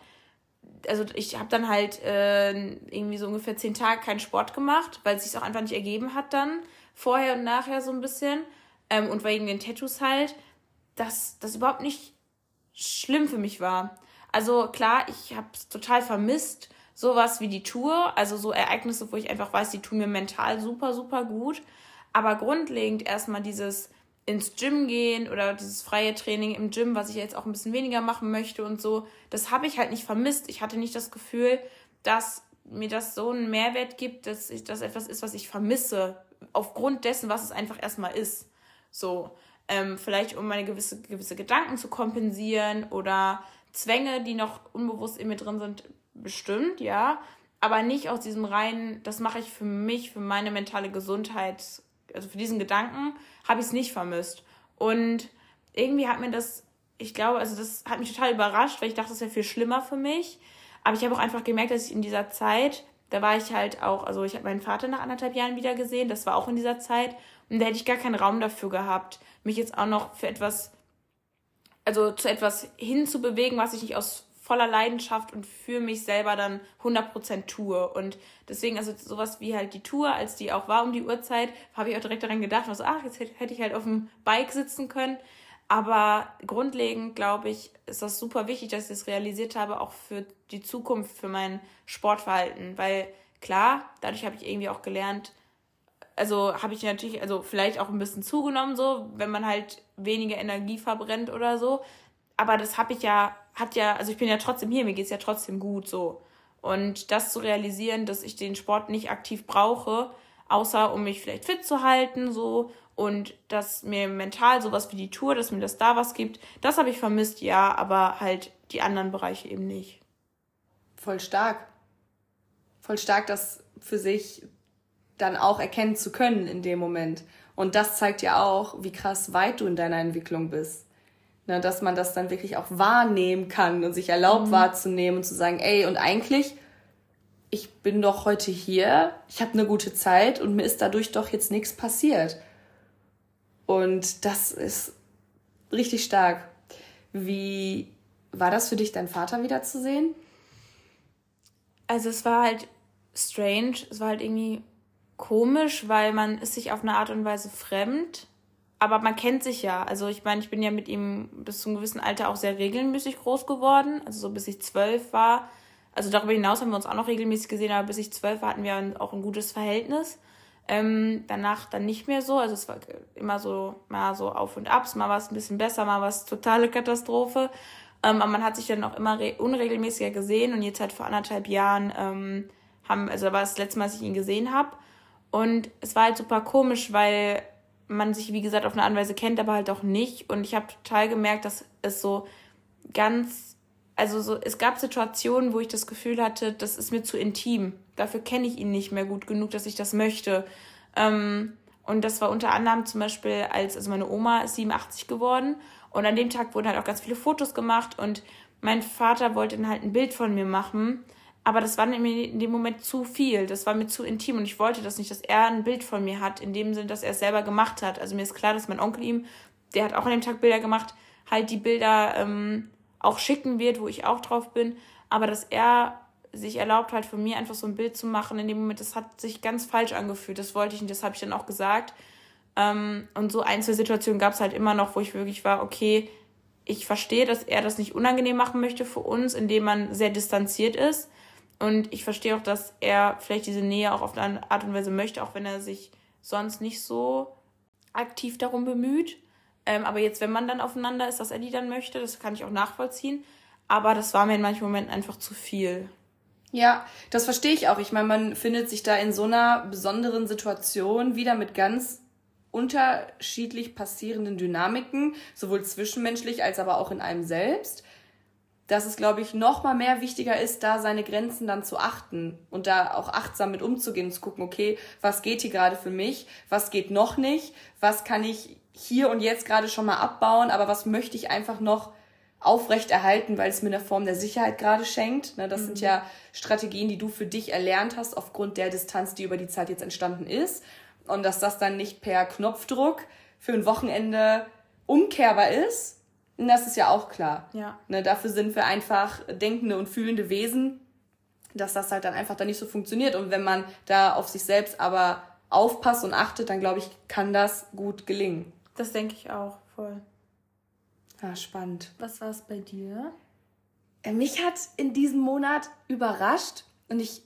also ich habe dann halt äh, irgendwie so ungefähr zehn Tage keinen Sport gemacht, weil es sich auch einfach nicht ergeben hat dann vorher und nachher so ein bisschen. Ähm, und wegen den Tattoos halt, dass das überhaupt nicht schlimm für mich war. Also klar, ich habe es total vermisst, sowas wie die Tour, also so Ereignisse, wo ich einfach weiß, die tun mir mental super, super gut. Aber grundlegend erstmal dieses ins Gym gehen oder dieses freie Training im Gym, was ich jetzt auch ein bisschen weniger machen möchte und so, das habe ich halt nicht vermisst. Ich hatte nicht das Gefühl, dass mir das so einen Mehrwert gibt, dass ich das etwas ist, was ich vermisse, aufgrund dessen, was es einfach erstmal ist. So, ähm, vielleicht um meine gewisse, gewisse Gedanken zu kompensieren oder Zwänge, die noch unbewusst in mir drin sind, bestimmt, ja. aber nicht aus diesem reinen, das mache ich für mich, für meine mentale Gesundheit, also für diesen Gedanken, habe ich es nicht vermisst. Und irgendwie hat mir das, ich glaube, also das hat mich total überrascht, weil ich dachte, das wäre viel schlimmer für mich. Aber ich habe auch einfach gemerkt, dass ich in dieser Zeit, da war ich halt auch, also ich habe meinen Vater nach anderthalb Jahren wieder gesehen, das war auch in dieser Zeit. Und da hätte ich gar keinen Raum dafür gehabt, mich jetzt auch noch für etwas, also zu etwas hinzubewegen, was ich nicht aus voller Leidenschaft und für mich selber dann 100% tue. Und deswegen, also sowas wie halt die Tour, als die auch war um die Uhrzeit, habe ich auch direkt daran gedacht, was, ach, jetzt hätte ich halt auf dem Bike sitzen können. Aber grundlegend, glaube ich, ist das super wichtig, dass ich das realisiert habe, auch für die Zukunft, für mein Sportverhalten. Weil klar, dadurch habe ich irgendwie auch gelernt, also habe ich natürlich, also vielleicht auch ein bisschen zugenommen, so, wenn man halt weniger Energie verbrennt oder so. Aber das habe ich ja hat ja, also ich bin ja trotzdem hier, mir geht's ja trotzdem gut so. Und das zu realisieren, dass ich den Sport nicht aktiv brauche, außer um mich vielleicht fit zu halten, so, und dass mir mental sowas wie die Tour, dass mir das da was gibt, das habe ich vermisst, ja, aber halt die anderen Bereiche eben nicht. Voll stark. Voll stark, das für sich dann auch erkennen zu können in dem Moment. Und das zeigt ja auch, wie krass weit du in deiner Entwicklung bist. Ne, dass man das dann wirklich auch wahrnehmen kann und sich erlaubt mhm. wahrzunehmen und zu sagen, ey, und eigentlich, ich bin doch heute hier, ich habe eine gute Zeit und mir ist dadurch doch jetzt nichts passiert. Und das ist richtig stark. Wie war das für dich, deinen Vater wiederzusehen? Also es war halt strange, es war halt irgendwie komisch, weil man ist sich auf eine Art und Weise fremd aber man kennt sich ja. Also ich meine, ich bin ja mit ihm bis zu einem gewissen Alter auch sehr regelmäßig groß geworden. Also so bis ich zwölf war. Also darüber hinaus haben wir uns auch noch regelmäßig gesehen, aber bis ich zwölf war, hatten wir auch ein gutes Verhältnis. Ähm, danach dann nicht mehr so. Also es war immer so, mal so Auf und Abs, mal war es ein bisschen besser, mal war es totale Katastrophe. Ähm, aber man hat sich dann auch immer unregelmäßiger gesehen und jetzt halt vor anderthalb Jahren ähm, haben, also war das letzte Mal, dass ich ihn gesehen habe. Und es war halt super komisch, weil man sich, wie gesagt, auf eine Art kennt, aber halt auch nicht. Und ich habe total gemerkt, dass es so ganz, also so, es gab Situationen, wo ich das Gefühl hatte, das ist mir zu intim. Dafür kenne ich ihn nicht mehr gut genug, dass ich das möchte. Ähm, und das war unter anderem zum Beispiel, als, also meine Oma ist 87 geworden und an dem Tag wurden halt auch ganz viele Fotos gemacht und mein Vater wollte dann halt ein Bild von mir machen aber das war mir in dem Moment zu viel. Das war mir zu intim und ich wollte das nicht, dass er ein Bild von mir hat, in dem Sinne, dass er es selber gemacht hat. Also mir ist klar, dass mein Onkel ihm, der hat auch an dem Tag Bilder gemacht, halt die Bilder ähm, auch schicken wird, wo ich auch drauf bin. Aber dass er sich erlaubt halt von mir einfach so ein Bild zu machen, in dem Moment, das hat sich ganz falsch angefühlt. Das wollte ich nicht, das habe ich dann auch gesagt. Ähm, und so Einzelsituationen gab es halt immer noch, wo ich wirklich war, okay, ich verstehe, dass er das nicht unangenehm machen möchte für uns, indem man sehr distanziert ist. Und ich verstehe auch, dass er vielleicht diese Nähe auch auf eine Art und Weise möchte, auch wenn er sich sonst nicht so aktiv darum bemüht. Ähm, aber jetzt, wenn man dann aufeinander ist, dass er die dann möchte, das kann ich auch nachvollziehen. Aber das war mir in manchen Momenten einfach zu viel. Ja, das verstehe ich auch. Ich meine, man findet sich da in so einer besonderen Situation wieder mit ganz unterschiedlich passierenden Dynamiken, sowohl zwischenmenschlich als aber auch in einem selbst dass es, glaube ich, noch mal mehr wichtiger ist, da seine Grenzen dann zu achten und da auch achtsam mit umzugehen und zu gucken, okay, was geht hier gerade für mich, was geht noch nicht, was kann ich hier und jetzt gerade schon mal abbauen, aber was möchte ich einfach noch aufrecht erhalten, weil es mir eine Form der Sicherheit gerade schenkt. Ne, das mhm. sind ja Strategien, die du für dich erlernt hast aufgrund der Distanz, die über die Zeit jetzt entstanden ist. Und dass das dann nicht per Knopfdruck für ein Wochenende umkehrbar ist, das ist ja auch klar. Ja. Ne, dafür sind wir einfach denkende und fühlende Wesen, dass das halt dann einfach dann nicht so funktioniert. Und wenn man da auf sich selbst aber aufpasst und achtet, dann glaube ich, kann das gut gelingen. Das denke ich auch, voll. Ah, spannend. Was war es bei dir? Äh, mich hat in diesem Monat überrascht und ich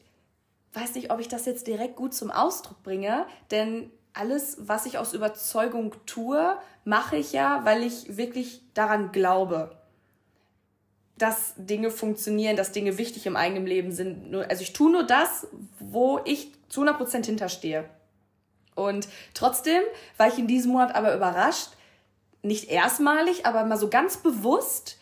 weiß nicht, ob ich das jetzt direkt gut zum Ausdruck bringe, denn alles, was ich aus Überzeugung tue, mache ich ja, weil ich wirklich daran glaube, dass Dinge funktionieren, dass Dinge wichtig im eigenen Leben sind. Also ich tue nur das, wo ich zu 100% hinterstehe. Und trotzdem war ich in diesem Monat aber überrascht, nicht erstmalig, aber mal so ganz bewusst,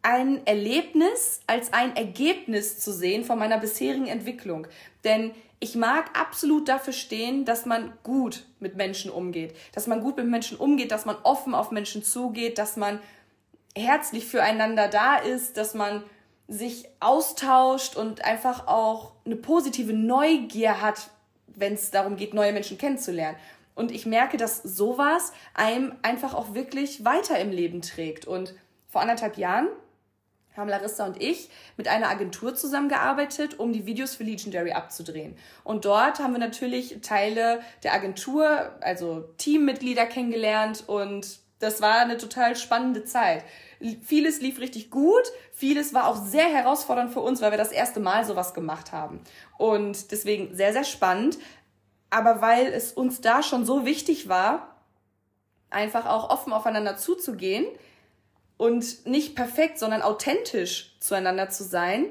ein Erlebnis als ein Ergebnis zu sehen von meiner bisherigen Entwicklung. Denn ich mag absolut dafür stehen, dass man gut mit Menschen umgeht, dass man gut mit Menschen umgeht, dass man offen auf Menschen zugeht, dass man herzlich füreinander da ist, dass man sich austauscht und einfach auch eine positive Neugier hat, wenn es darum geht, neue Menschen kennenzulernen. Und ich merke, dass sowas einem einfach auch wirklich weiter im Leben trägt. Und vor anderthalb Jahren haben Larissa und ich mit einer Agentur zusammengearbeitet, um die Videos für Legendary abzudrehen. Und dort haben wir natürlich Teile der Agentur, also Teammitglieder kennengelernt und das war eine total spannende Zeit. Vieles lief richtig gut, vieles war auch sehr herausfordernd für uns, weil wir das erste Mal sowas gemacht haben. Und deswegen sehr, sehr spannend. Aber weil es uns da schon so wichtig war, einfach auch offen aufeinander zuzugehen, und nicht perfekt, sondern authentisch zueinander zu sein,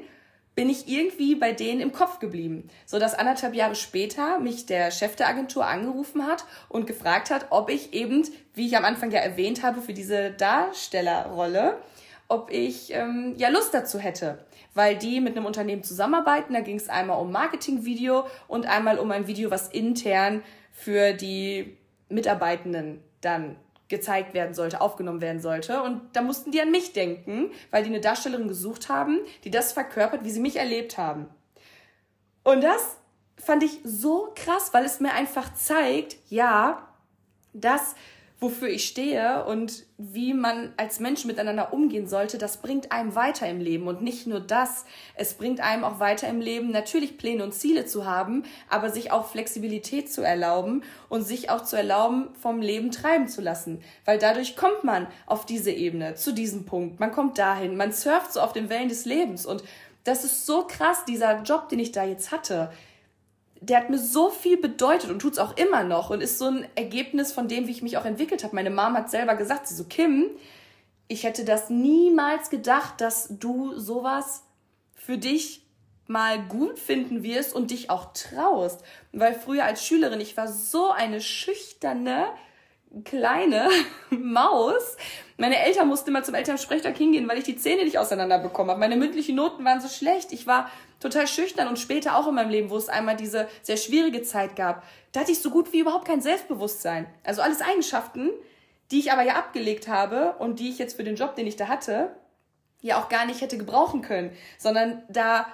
bin ich irgendwie bei denen im Kopf geblieben. So dass anderthalb Jahre später mich der Chef der Agentur angerufen hat und gefragt hat, ob ich eben, wie ich am Anfang ja erwähnt habe, für diese Darstellerrolle, ob ich ähm, ja Lust dazu hätte. Weil die mit einem Unternehmen zusammenarbeiten. Da ging es einmal um Marketingvideo und einmal um ein Video, was intern für die Mitarbeitenden dann gezeigt werden sollte, aufgenommen werden sollte. Und da mussten die an mich denken, weil die eine Darstellerin gesucht haben, die das verkörpert, wie sie mich erlebt haben. Und das fand ich so krass, weil es mir einfach zeigt, ja, dass wofür ich stehe und wie man als Mensch miteinander umgehen sollte, das bringt einem weiter im Leben. Und nicht nur das, es bringt einem auch weiter im Leben, natürlich Pläne und Ziele zu haben, aber sich auch Flexibilität zu erlauben und sich auch zu erlauben, vom Leben treiben zu lassen. Weil dadurch kommt man auf diese Ebene, zu diesem Punkt. Man kommt dahin, man surft so auf den Wellen des Lebens. Und das ist so krass, dieser Job, den ich da jetzt hatte der hat mir so viel bedeutet und tut's auch immer noch und ist so ein Ergebnis von dem, wie ich mich auch entwickelt habe. Meine Mom hat selber gesagt, sie so, Kim, ich hätte das niemals gedacht, dass du sowas für dich mal gut finden wirst und dich auch traust. Weil früher als Schülerin, ich war so eine schüchterne, kleine Maus. Meine Eltern mussten immer zum Elternsprechtag hingehen, weil ich die Zähne nicht auseinander bekommen habe. Meine mündlichen Noten waren so schlecht. Ich war total schüchtern und später auch in meinem Leben, wo es einmal diese sehr schwierige Zeit gab, da hatte ich so gut wie überhaupt kein Selbstbewusstsein. Also alles Eigenschaften, die ich aber ja abgelegt habe und die ich jetzt für den Job, den ich da hatte, ja auch gar nicht hätte gebrauchen können, sondern da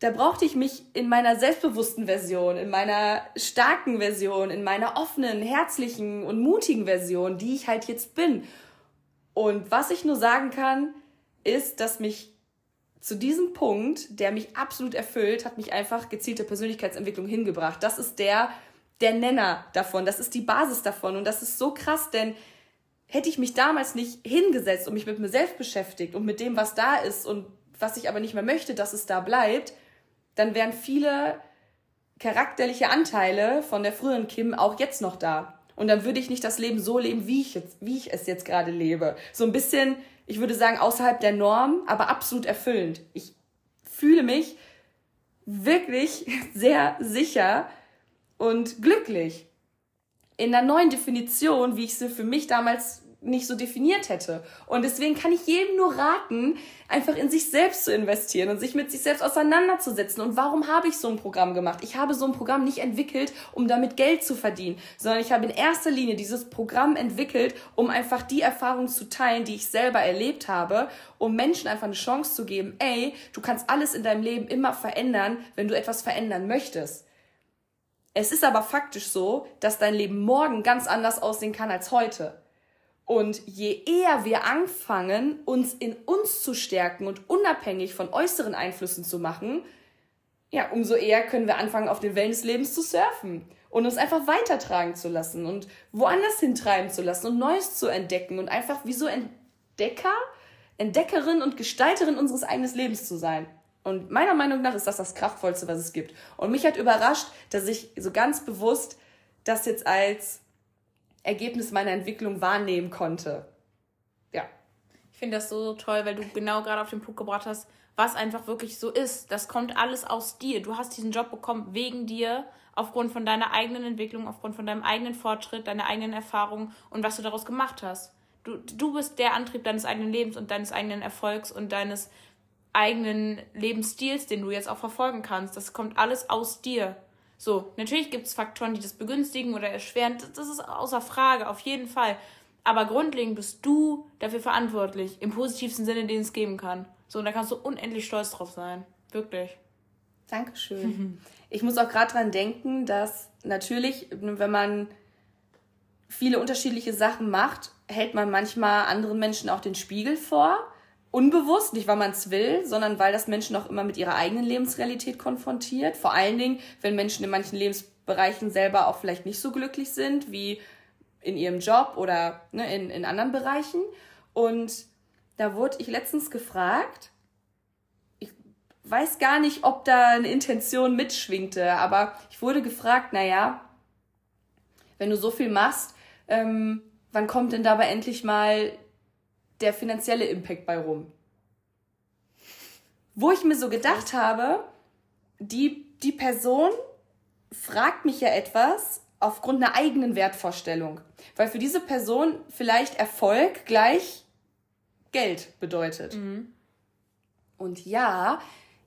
da brauchte ich mich in meiner selbstbewussten Version, in meiner starken Version, in meiner offenen, herzlichen und mutigen Version, die ich halt jetzt bin. Und was ich nur sagen kann, ist, dass mich zu diesem Punkt, der mich absolut erfüllt, hat mich einfach gezielte Persönlichkeitsentwicklung hingebracht. Das ist der, der Nenner davon. Das ist die Basis davon. Und das ist so krass, denn hätte ich mich damals nicht hingesetzt und mich mit mir selbst beschäftigt und mit dem, was da ist und was ich aber nicht mehr möchte, dass es da bleibt, dann wären viele charakterliche Anteile von der früheren Kim auch jetzt noch da. Und dann würde ich nicht das Leben so leben, wie ich, jetzt, wie ich es jetzt gerade lebe. So ein bisschen ich würde sagen, außerhalb der Norm, aber absolut erfüllend. Ich fühle mich wirklich sehr sicher und glücklich. In der neuen Definition, wie ich sie für mich damals nicht so definiert hätte. Und deswegen kann ich jedem nur raten, einfach in sich selbst zu investieren und sich mit sich selbst auseinanderzusetzen. Und warum habe ich so ein Programm gemacht? Ich habe so ein Programm nicht entwickelt, um damit Geld zu verdienen, sondern ich habe in erster Linie dieses Programm entwickelt, um einfach die Erfahrungen zu teilen, die ich selber erlebt habe, um Menschen einfach eine Chance zu geben, ey, du kannst alles in deinem Leben immer verändern, wenn du etwas verändern möchtest. Es ist aber faktisch so, dass dein Leben morgen ganz anders aussehen kann als heute. Und je eher wir anfangen, uns in uns zu stärken und unabhängig von äußeren Einflüssen zu machen, ja, umso eher können wir anfangen, auf den Wellen des Lebens zu surfen und uns einfach weitertragen zu lassen und woanders hintreiben zu lassen und Neues zu entdecken und einfach wie so Entdecker, Entdeckerin und Gestalterin unseres eigenen Lebens zu sein. Und meiner Meinung nach ist das das Kraftvollste, was es gibt. Und mich hat überrascht, dass ich so ganz bewusst das jetzt als Ergebnis meiner Entwicklung wahrnehmen konnte. Ja. Ich finde das so toll, weil du genau gerade auf den Punkt gebracht hast, was einfach wirklich so ist. Das kommt alles aus dir. Du hast diesen Job bekommen wegen dir, aufgrund von deiner eigenen Entwicklung, aufgrund von deinem eigenen Fortschritt, deiner eigenen Erfahrung und was du daraus gemacht hast. Du, du bist der Antrieb deines eigenen Lebens und deines eigenen Erfolgs und deines eigenen Lebensstils, den du jetzt auch verfolgen kannst. Das kommt alles aus dir. So, natürlich gibt es Faktoren, die das begünstigen oder erschweren. Das ist außer Frage, auf jeden Fall. Aber grundlegend bist du dafür verantwortlich, im positivsten Sinne, den es geben kann. So, und da kannst du unendlich stolz drauf sein. Wirklich. Dankeschön. Ich muss auch gerade dran denken, dass natürlich, wenn man viele unterschiedliche Sachen macht, hält man manchmal anderen Menschen auch den Spiegel vor. Unbewusst, nicht weil man es will, sondern weil das Menschen auch immer mit ihrer eigenen Lebensrealität konfrontiert. Vor allen Dingen, wenn Menschen in manchen Lebensbereichen selber auch vielleicht nicht so glücklich sind, wie in ihrem Job oder ne, in, in anderen Bereichen. Und da wurde ich letztens gefragt, ich weiß gar nicht, ob da eine Intention mitschwingte, aber ich wurde gefragt, naja, wenn du so viel machst, ähm, wann kommt denn dabei endlich mal der finanzielle Impact bei rum? Wo ich mir so gedacht habe, die, die Person fragt mich ja etwas aufgrund einer eigenen Wertvorstellung. Weil für diese Person vielleicht Erfolg gleich Geld bedeutet. Mhm. Und ja,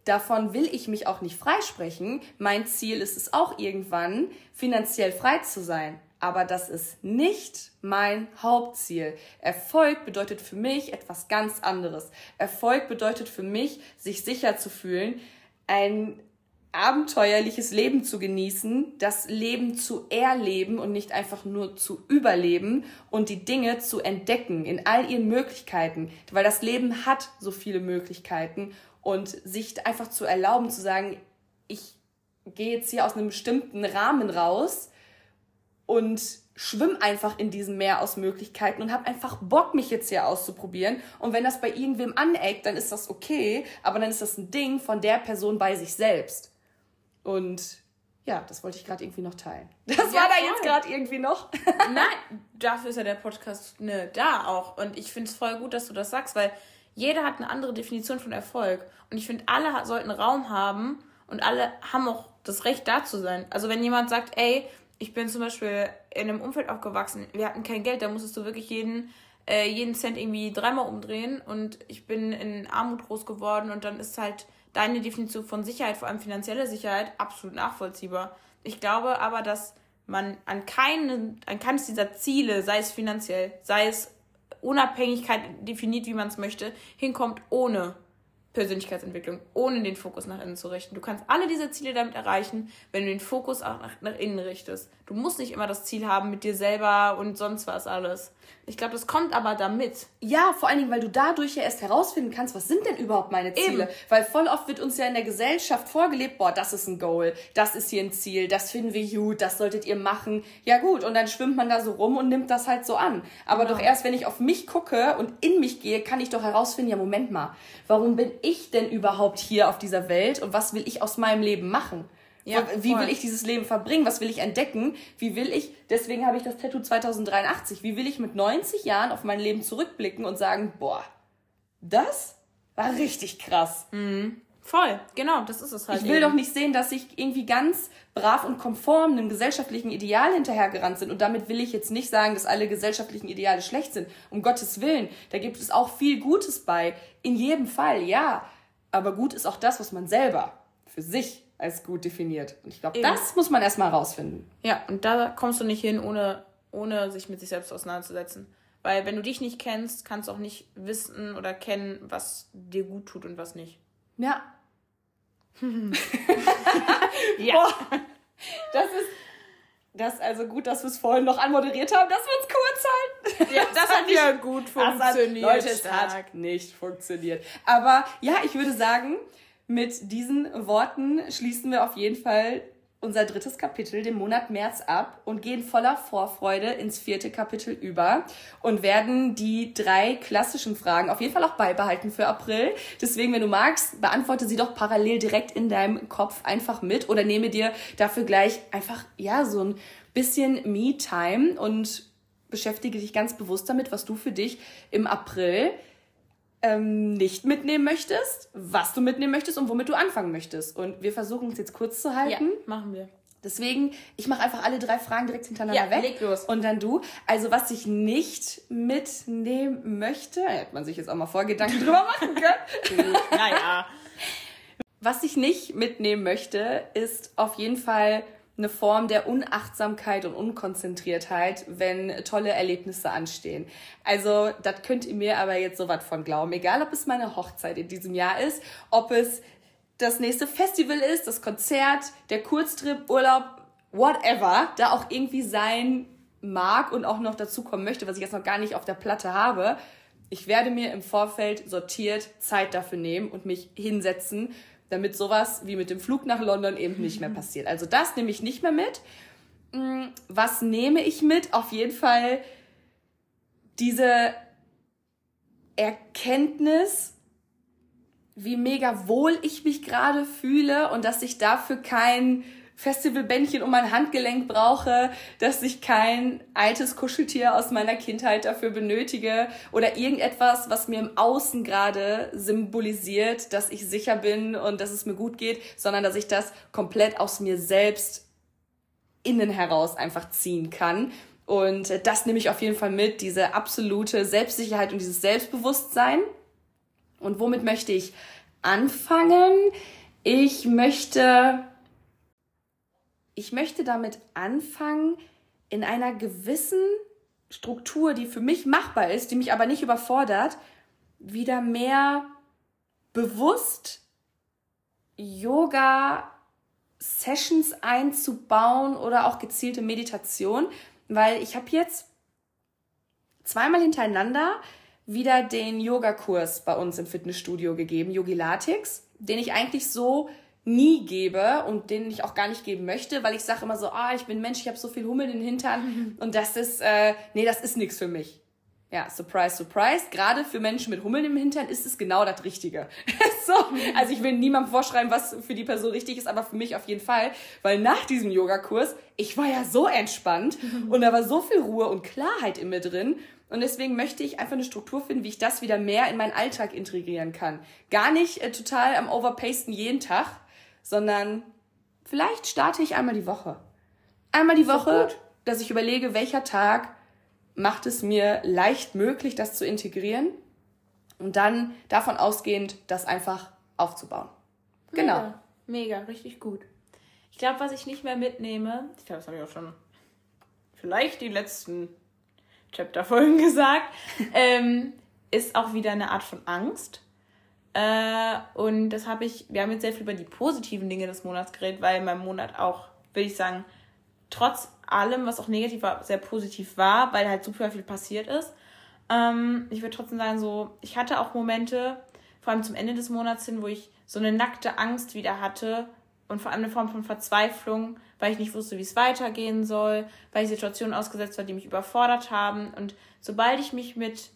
davon will ich mich auch nicht freisprechen. Mein Ziel ist es auch irgendwann, finanziell frei zu sein aber das ist nicht mein Hauptziel. Erfolg bedeutet für mich etwas ganz anderes. Erfolg bedeutet für mich, sich sicher zu fühlen, ein abenteuerliches Leben zu genießen, das Leben zu erleben und nicht einfach nur zu überleben und die Dinge zu entdecken in all ihren Möglichkeiten, weil das Leben hat so viele Möglichkeiten und sich einfach zu erlauben zu sagen, ich gehe jetzt hier aus einem bestimmten Rahmen raus und schwimm einfach in diesem Meer aus Möglichkeiten und hab einfach Bock, mich jetzt hier auszuprobieren. Und wenn das bei irgendwem aneckt, dann ist das okay, aber dann ist das ein Ding von der Person bei sich selbst. Und ja, das wollte ich gerade irgendwie noch teilen. Das ja, war da voll. jetzt gerade irgendwie noch. Nein, dafür ist ja der Podcast ne, da auch. Und ich finde es voll gut, dass du das sagst, weil jeder hat eine andere Definition von Erfolg. Und ich finde, alle sollten Raum haben und alle haben auch das Recht da zu sein. Also wenn jemand sagt, ey, ich bin zum Beispiel in einem Umfeld aufgewachsen, wir hatten kein Geld, da musstest du wirklich jeden, äh, jeden Cent irgendwie dreimal umdrehen und ich bin in Armut groß geworden und dann ist halt deine Definition von Sicherheit, vor allem finanzielle Sicherheit, absolut nachvollziehbar. Ich glaube aber, dass man an keinen, an keines dieser Ziele, sei es finanziell, sei es Unabhängigkeit definiert, wie man es möchte, hinkommt, ohne Persönlichkeitsentwicklung, ohne den Fokus nach innen zu richten. Du kannst alle diese Ziele damit erreichen, wenn du den Fokus auch nach, nach innen richtest. Du musst nicht immer das Ziel haben mit dir selber und sonst was alles. Ich glaube, das kommt aber damit. Ja, vor allen Dingen, weil du dadurch ja erst herausfinden kannst, was sind denn überhaupt meine Ziele? Eben. Weil voll oft wird uns ja in der Gesellschaft vorgelebt, boah, das ist ein Goal, das ist hier ein Ziel, das finden wir gut, das solltet ihr machen. Ja gut, und dann schwimmt man da so rum und nimmt das halt so an. Aber genau. doch erst, wenn ich auf mich gucke und in mich gehe, kann ich doch herausfinden, ja Moment mal, warum bin ich denn überhaupt hier auf dieser Welt und was will ich aus meinem Leben machen? Ja, wie voll. will ich dieses Leben verbringen? Was will ich entdecken? Wie will ich, deswegen habe ich das Tattoo 2083, wie will ich mit 90 Jahren auf mein Leben zurückblicken und sagen, boah, das war richtig krass. Mhm. Voll, genau, das ist es halt. Ich will eben. doch nicht sehen, dass ich irgendwie ganz brav und konform einem gesellschaftlichen Ideal hinterhergerannt sind. Und damit will ich jetzt nicht sagen, dass alle gesellschaftlichen Ideale schlecht sind. Um Gottes Willen. Da gibt es auch viel Gutes bei. In jedem Fall, ja. Aber gut ist auch das, was man selber für sich als gut definiert. Und ich glaube, das muss man erstmal rausfinden. Ja, und da kommst du nicht hin, ohne, ohne sich mit sich selbst auseinanderzusetzen. Weil wenn du dich nicht kennst, kannst du auch nicht wissen oder kennen, was dir gut tut und was nicht. Ja. ja. Boah, das ist. Das also gut, dass wir es vorhin noch anmoderiert haben, dass wir uns kurz halten. Ja, das, das hat ja gut funktioniert. Hat, Leute, es hat nicht funktioniert. Aber ja, ich würde sagen, mit diesen Worten schließen wir auf jeden Fall unser drittes Kapitel, den Monat März, ab und gehen voller Vorfreude ins vierte Kapitel über und werden die drei klassischen Fragen auf jeden Fall auch beibehalten für April. Deswegen, wenn du magst, beantworte sie doch parallel direkt in deinem Kopf einfach mit oder nehme dir dafür gleich einfach, ja, so ein bisschen Me-Time und beschäftige dich ganz bewusst damit, was du für dich im April ähm, nicht mitnehmen möchtest, was du mitnehmen möchtest und womit du anfangen möchtest. Und wir versuchen es jetzt kurz zu halten. Ja, machen wir. Deswegen, ich mache einfach alle drei Fragen direkt hintereinander ja, weg. Leg los. Und dann du. Also, was ich nicht mitnehmen möchte, hätte man sich jetzt auch mal Vorgedanken drüber machen können. naja. Was ich nicht mitnehmen möchte, ist auf jeden Fall eine Form der Unachtsamkeit und Unkonzentriertheit, wenn tolle Erlebnisse anstehen. Also, das könnt ihr mir aber jetzt so was von glauben. Egal, ob es meine Hochzeit in diesem Jahr ist, ob es das nächste Festival ist, das Konzert, der Kurztrip, Urlaub, whatever, da auch irgendwie sein mag und auch noch dazu kommen möchte, was ich jetzt noch gar nicht auf der Platte habe. Ich werde mir im Vorfeld sortiert Zeit dafür nehmen und mich hinsetzen, damit sowas wie mit dem Flug nach London eben nicht mehr passiert. Also das nehme ich nicht mehr mit. Mm, was nehme ich mit? Auf jeden Fall diese Erkenntnis, wie mega wohl ich mich gerade fühle und dass ich dafür kein Festivalbändchen um mein Handgelenk brauche, dass ich kein altes Kuscheltier aus meiner Kindheit dafür benötige oder irgendetwas, was mir im Außen gerade symbolisiert, dass ich sicher bin und dass es mir gut geht, sondern dass ich das komplett aus mir selbst innen heraus einfach ziehen kann. Und das nehme ich auf jeden Fall mit, diese absolute Selbstsicherheit und dieses Selbstbewusstsein. Und womit möchte ich anfangen? Ich möchte, ich möchte damit anfangen, in einer gewissen Struktur, die für mich machbar ist, die mich aber nicht überfordert, wieder mehr bewusst Yoga Sessions einzubauen oder auch gezielte Meditation, weil ich habe jetzt zweimal hintereinander wieder den Yogakurs bei uns im Fitnessstudio gegeben, Yogi Latex, den ich eigentlich so nie gebe und den ich auch gar nicht geben möchte, weil ich sage immer so, ah, ich bin Mensch, ich habe so viel Hummel in den Hintern und das ist, äh, nee, das ist nichts für mich. Ja, surprise, surprise. Gerade für Menschen mit Hummeln im Hintern ist es genau das Richtige. so, also ich will niemandem vorschreiben, was für die Person richtig ist, aber für mich auf jeden Fall, weil nach diesem Yogakurs, ich war ja so entspannt und da war so viel Ruhe und Klarheit in mir drin und deswegen möchte ich einfach eine Struktur finden, wie ich das wieder mehr in meinen Alltag integrieren kann. Gar nicht äh, total am Overpasten jeden Tag, sondern vielleicht starte ich einmal die Woche. Einmal die Woche, dass ich überlege, welcher Tag macht es mir leicht möglich, das zu integrieren und dann davon ausgehend, das einfach aufzubauen. Genau. Mega, mega richtig gut. Ich glaube, was ich nicht mehr mitnehme, ich glaube, das habe ich auch schon vielleicht die letzten Chapter-Folgen gesagt, ähm, ist auch wieder eine Art von Angst. Äh, und das habe ich, wir haben jetzt sehr viel über die positiven Dinge des Monats geredet, weil mein Monat auch, würde ich sagen, trotz allem, was auch negativ war, sehr positiv war, weil halt super viel passiert ist. Ähm, ich würde trotzdem sagen, so, ich hatte auch Momente, vor allem zum Ende des Monats hin, wo ich so eine nackte Angst wieder hatte und vor allem eine Form von Verzweiflung, weil ich nicht wusste, wie es weitergehen soll, weil ich Situationen ausgesetzt war, die mich überfordert haben. Und sobald ich mich mit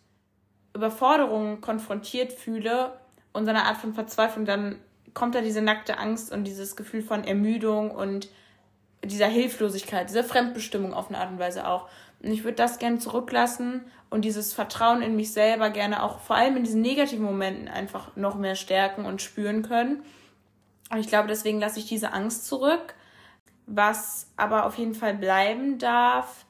Überforderungen konfrontiert fühle und so eine Art von Verzweiflung, dann kommt da diese nackte Angst und dieses Gefühl von Ermüdung und dieser Hilflosigkeit, dieser Fremdbestimmung auf eine Art und Weise auch. Und ich würde das gerne zurücklassen und dieses Vertrauen in mich selber gerne auch vor allem in diesen negativen Momenten einfach noch mehr stärken und spüren können. Und ich glaube, deswegen lasse ich diese Angst zurück was aber auf jeden Fall bleiben darf,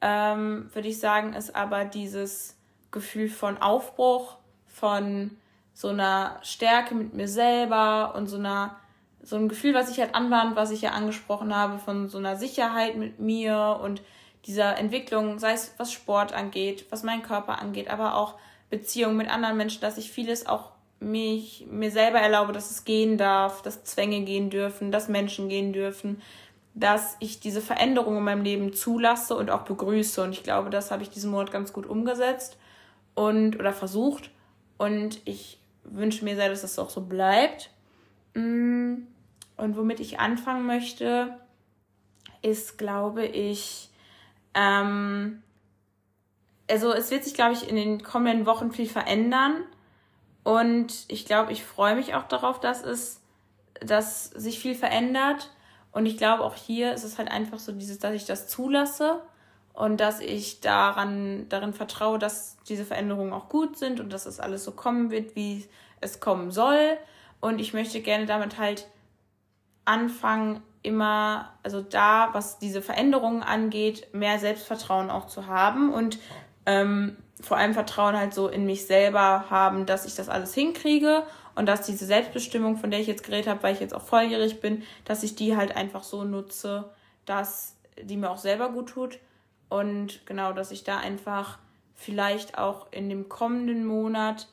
ähm, würde ich sagen, ist aber dieses Gefühl von Aufbruch, von so einer Stärke mit mir selber und so einer so ein Gefühl, was ich halt anwand, was ich ja angesprochen habe, von so einer Sicherheit mit mir und dieser Entwicklung, sei es was Sport angeht, was meinen Körper angeht, aber auch Beziehungen mit anderen Menschen, dass ich vieles auch mich mir selber erlaube, dass es gehen darf, dass Zwänge gehen dürfen, dass Menschen gehen dürfen, dass ich diese Veränderung in meinem Leben zulasse und auch begrüße. Und ich glaube, das habe ich diesen Monat ganz gut umgesetzt und oder versucht. Und ich wünsche mir sehr, dass das auch so bleibt. Mm, und womit ich anfangen möchte, ist, glaube ich, ähm, also es wird sich, glaube ich, in den kommenden Wochen viel verändern. Und ich glaube, ich freue mich auch darauf, dass es, dass sich viel verändert. Und ich glaube, auch hier ist es halt einfach so dieses, dass ich das zulasse und dass ich daran, darin vertraue, dass diese Veränderungen auch gut sind und dass es alles so kommen wird, wie es kommen soll. Und ich möchte gerne damit halt anfangen, immer, also da, was diese Veränderungen angeht, mehr Selbstvertrauen auch zu haben und ähm, vor allem Vertrauen halt so in mich selber haben, dass ich das alles hinkriege und dass diese Selbstbestimmung, von der ich jetzt geredet habe, weil ich jetzt auch volljährig bin, dass ich die halt einfach so nutze, dass die mir auch selber gut tut und genau, dass ich da einfach vielleicht auch in dem kommenden Monat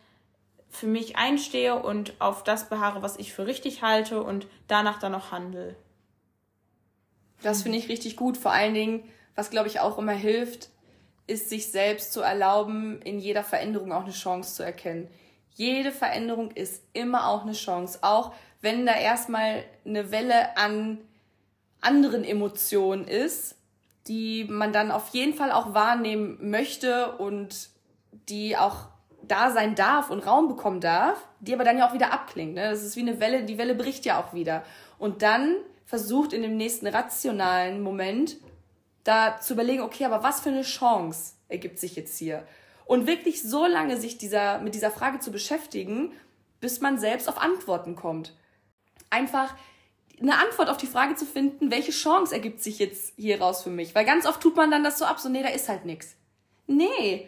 für mich einstehe und auf das beharre, was ich für richtig halte und danach dann auch handle. Das finde ich richtig gut. Vor allen Dingen, was glaube ich auch immer hilft, ist sich selbst zu erlauben, in jeder Veränderung auch eine Chance zu erkennen. Jede Veränderung ist immer auch eine Chance, auch wenn da erstmal eine Welle an anderen Emotionen ist, die man dann auf jeden Fall auch wahrnehmen möchte und die auch da sein darf und Raum bekommen darf, die aber dann ja auch wieder abklingt. Ne? Das ist wie eine Welle, die Welle bricht ja auch wieder. Und dann versucht in dem nächsten rationalen Moment da zu überlegen, okay, aber was für eine Chance ergibt sich jetzt hier? Und wirklich so lange sich dieser, mit dieser Frage zu beschäftigen, bis man selbst auf Antworten kommt. Einfach eine Antwort auf die Frage zu finden, welche Chance ergibt sich jetzt hier raus für mich? Weil ganz oft tut man dann das so ab, so, nee, da ist halt nichts. Nee,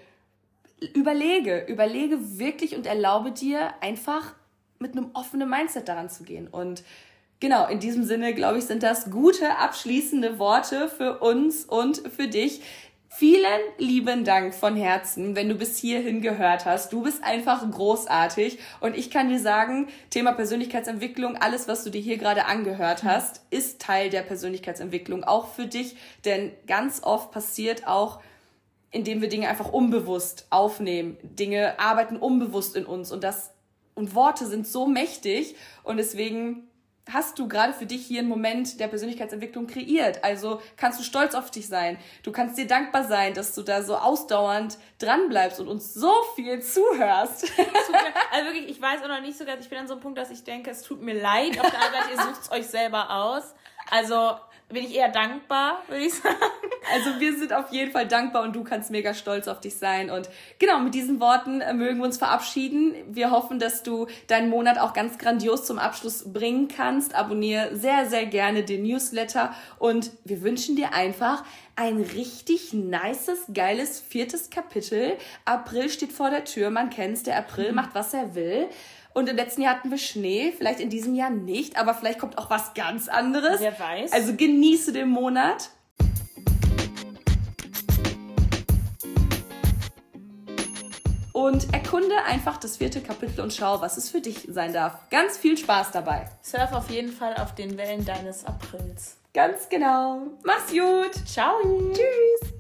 überlege, überlege wirklich und erlaube dir einfach mit einem offenen Mindset daran zu gehen. Und genau, in diesem Sinne, glaube ich, sind das gute abschließende Worte für uns und für dich. Vielen lieben Dank von Herzen, wenn du bis hierhin gehört hast. Du bist einfach großartig und ich kann dir sagen, Thema Persönlichkeitsentwicklung, alles, was du dir hier gerade angehört hast, ist Teil der Persönlichkeitsentwicklung, auch für dich, denn ganz oft passiert auch, indem wir Dinge einfach unbewusst aufnehmen. Dinge arbeiten unbewusst in uns und das und Worte sind so mächtig und deswegen hast du gerade für dich hier einen Moment der Persönlichkeitsentwicklung kreiert. Also kannst du stolz auf dich sein. Du kannst dir dankbar sein, dass du da so ausdauernd dran bleibst und uns so viel zuhörst. also wirklich, ich weiß auch noch nicht so ganz, ich bin an so einem Punkt, dass ich denke, es tut mir leid. Auf der anderen Seite, ihr sucht es euch selber aus. Also bin ich eher dankbar, würde ich sagen. Also wir sind auf jeden Fall dankbar und du kannst mega stolz auf dich sein. Und genau, mit diesen Worten äh, mögen wir uns verabschieden. Wir hoffen, dass du deinen Monat auch ganz grandios zum Abschluss bringen kannst. Abonniere sehr, sehr gerne den Newsletter und wir wünschen dir einfach ein richtig nices, geiles viertes Kapitel. April steht vor der Tür, man kennt's, der April mhm. macht, was er will. Und im letzten Jahr hatten wir Schnee, vielleicht in diesem Jahr nicht, aber vielleicht kommt auch was ganz anderes. Wer weiß. Also genieße den Monat. Und erkunde einfach das vierte Kapitel und schau, was es für dich sein darf. Ganz viel Spaß dabei. Surf auf jeden Fall auf den Wellen deines Aprils. Ganz genau. Mach's gut. Ciao. Tschüss.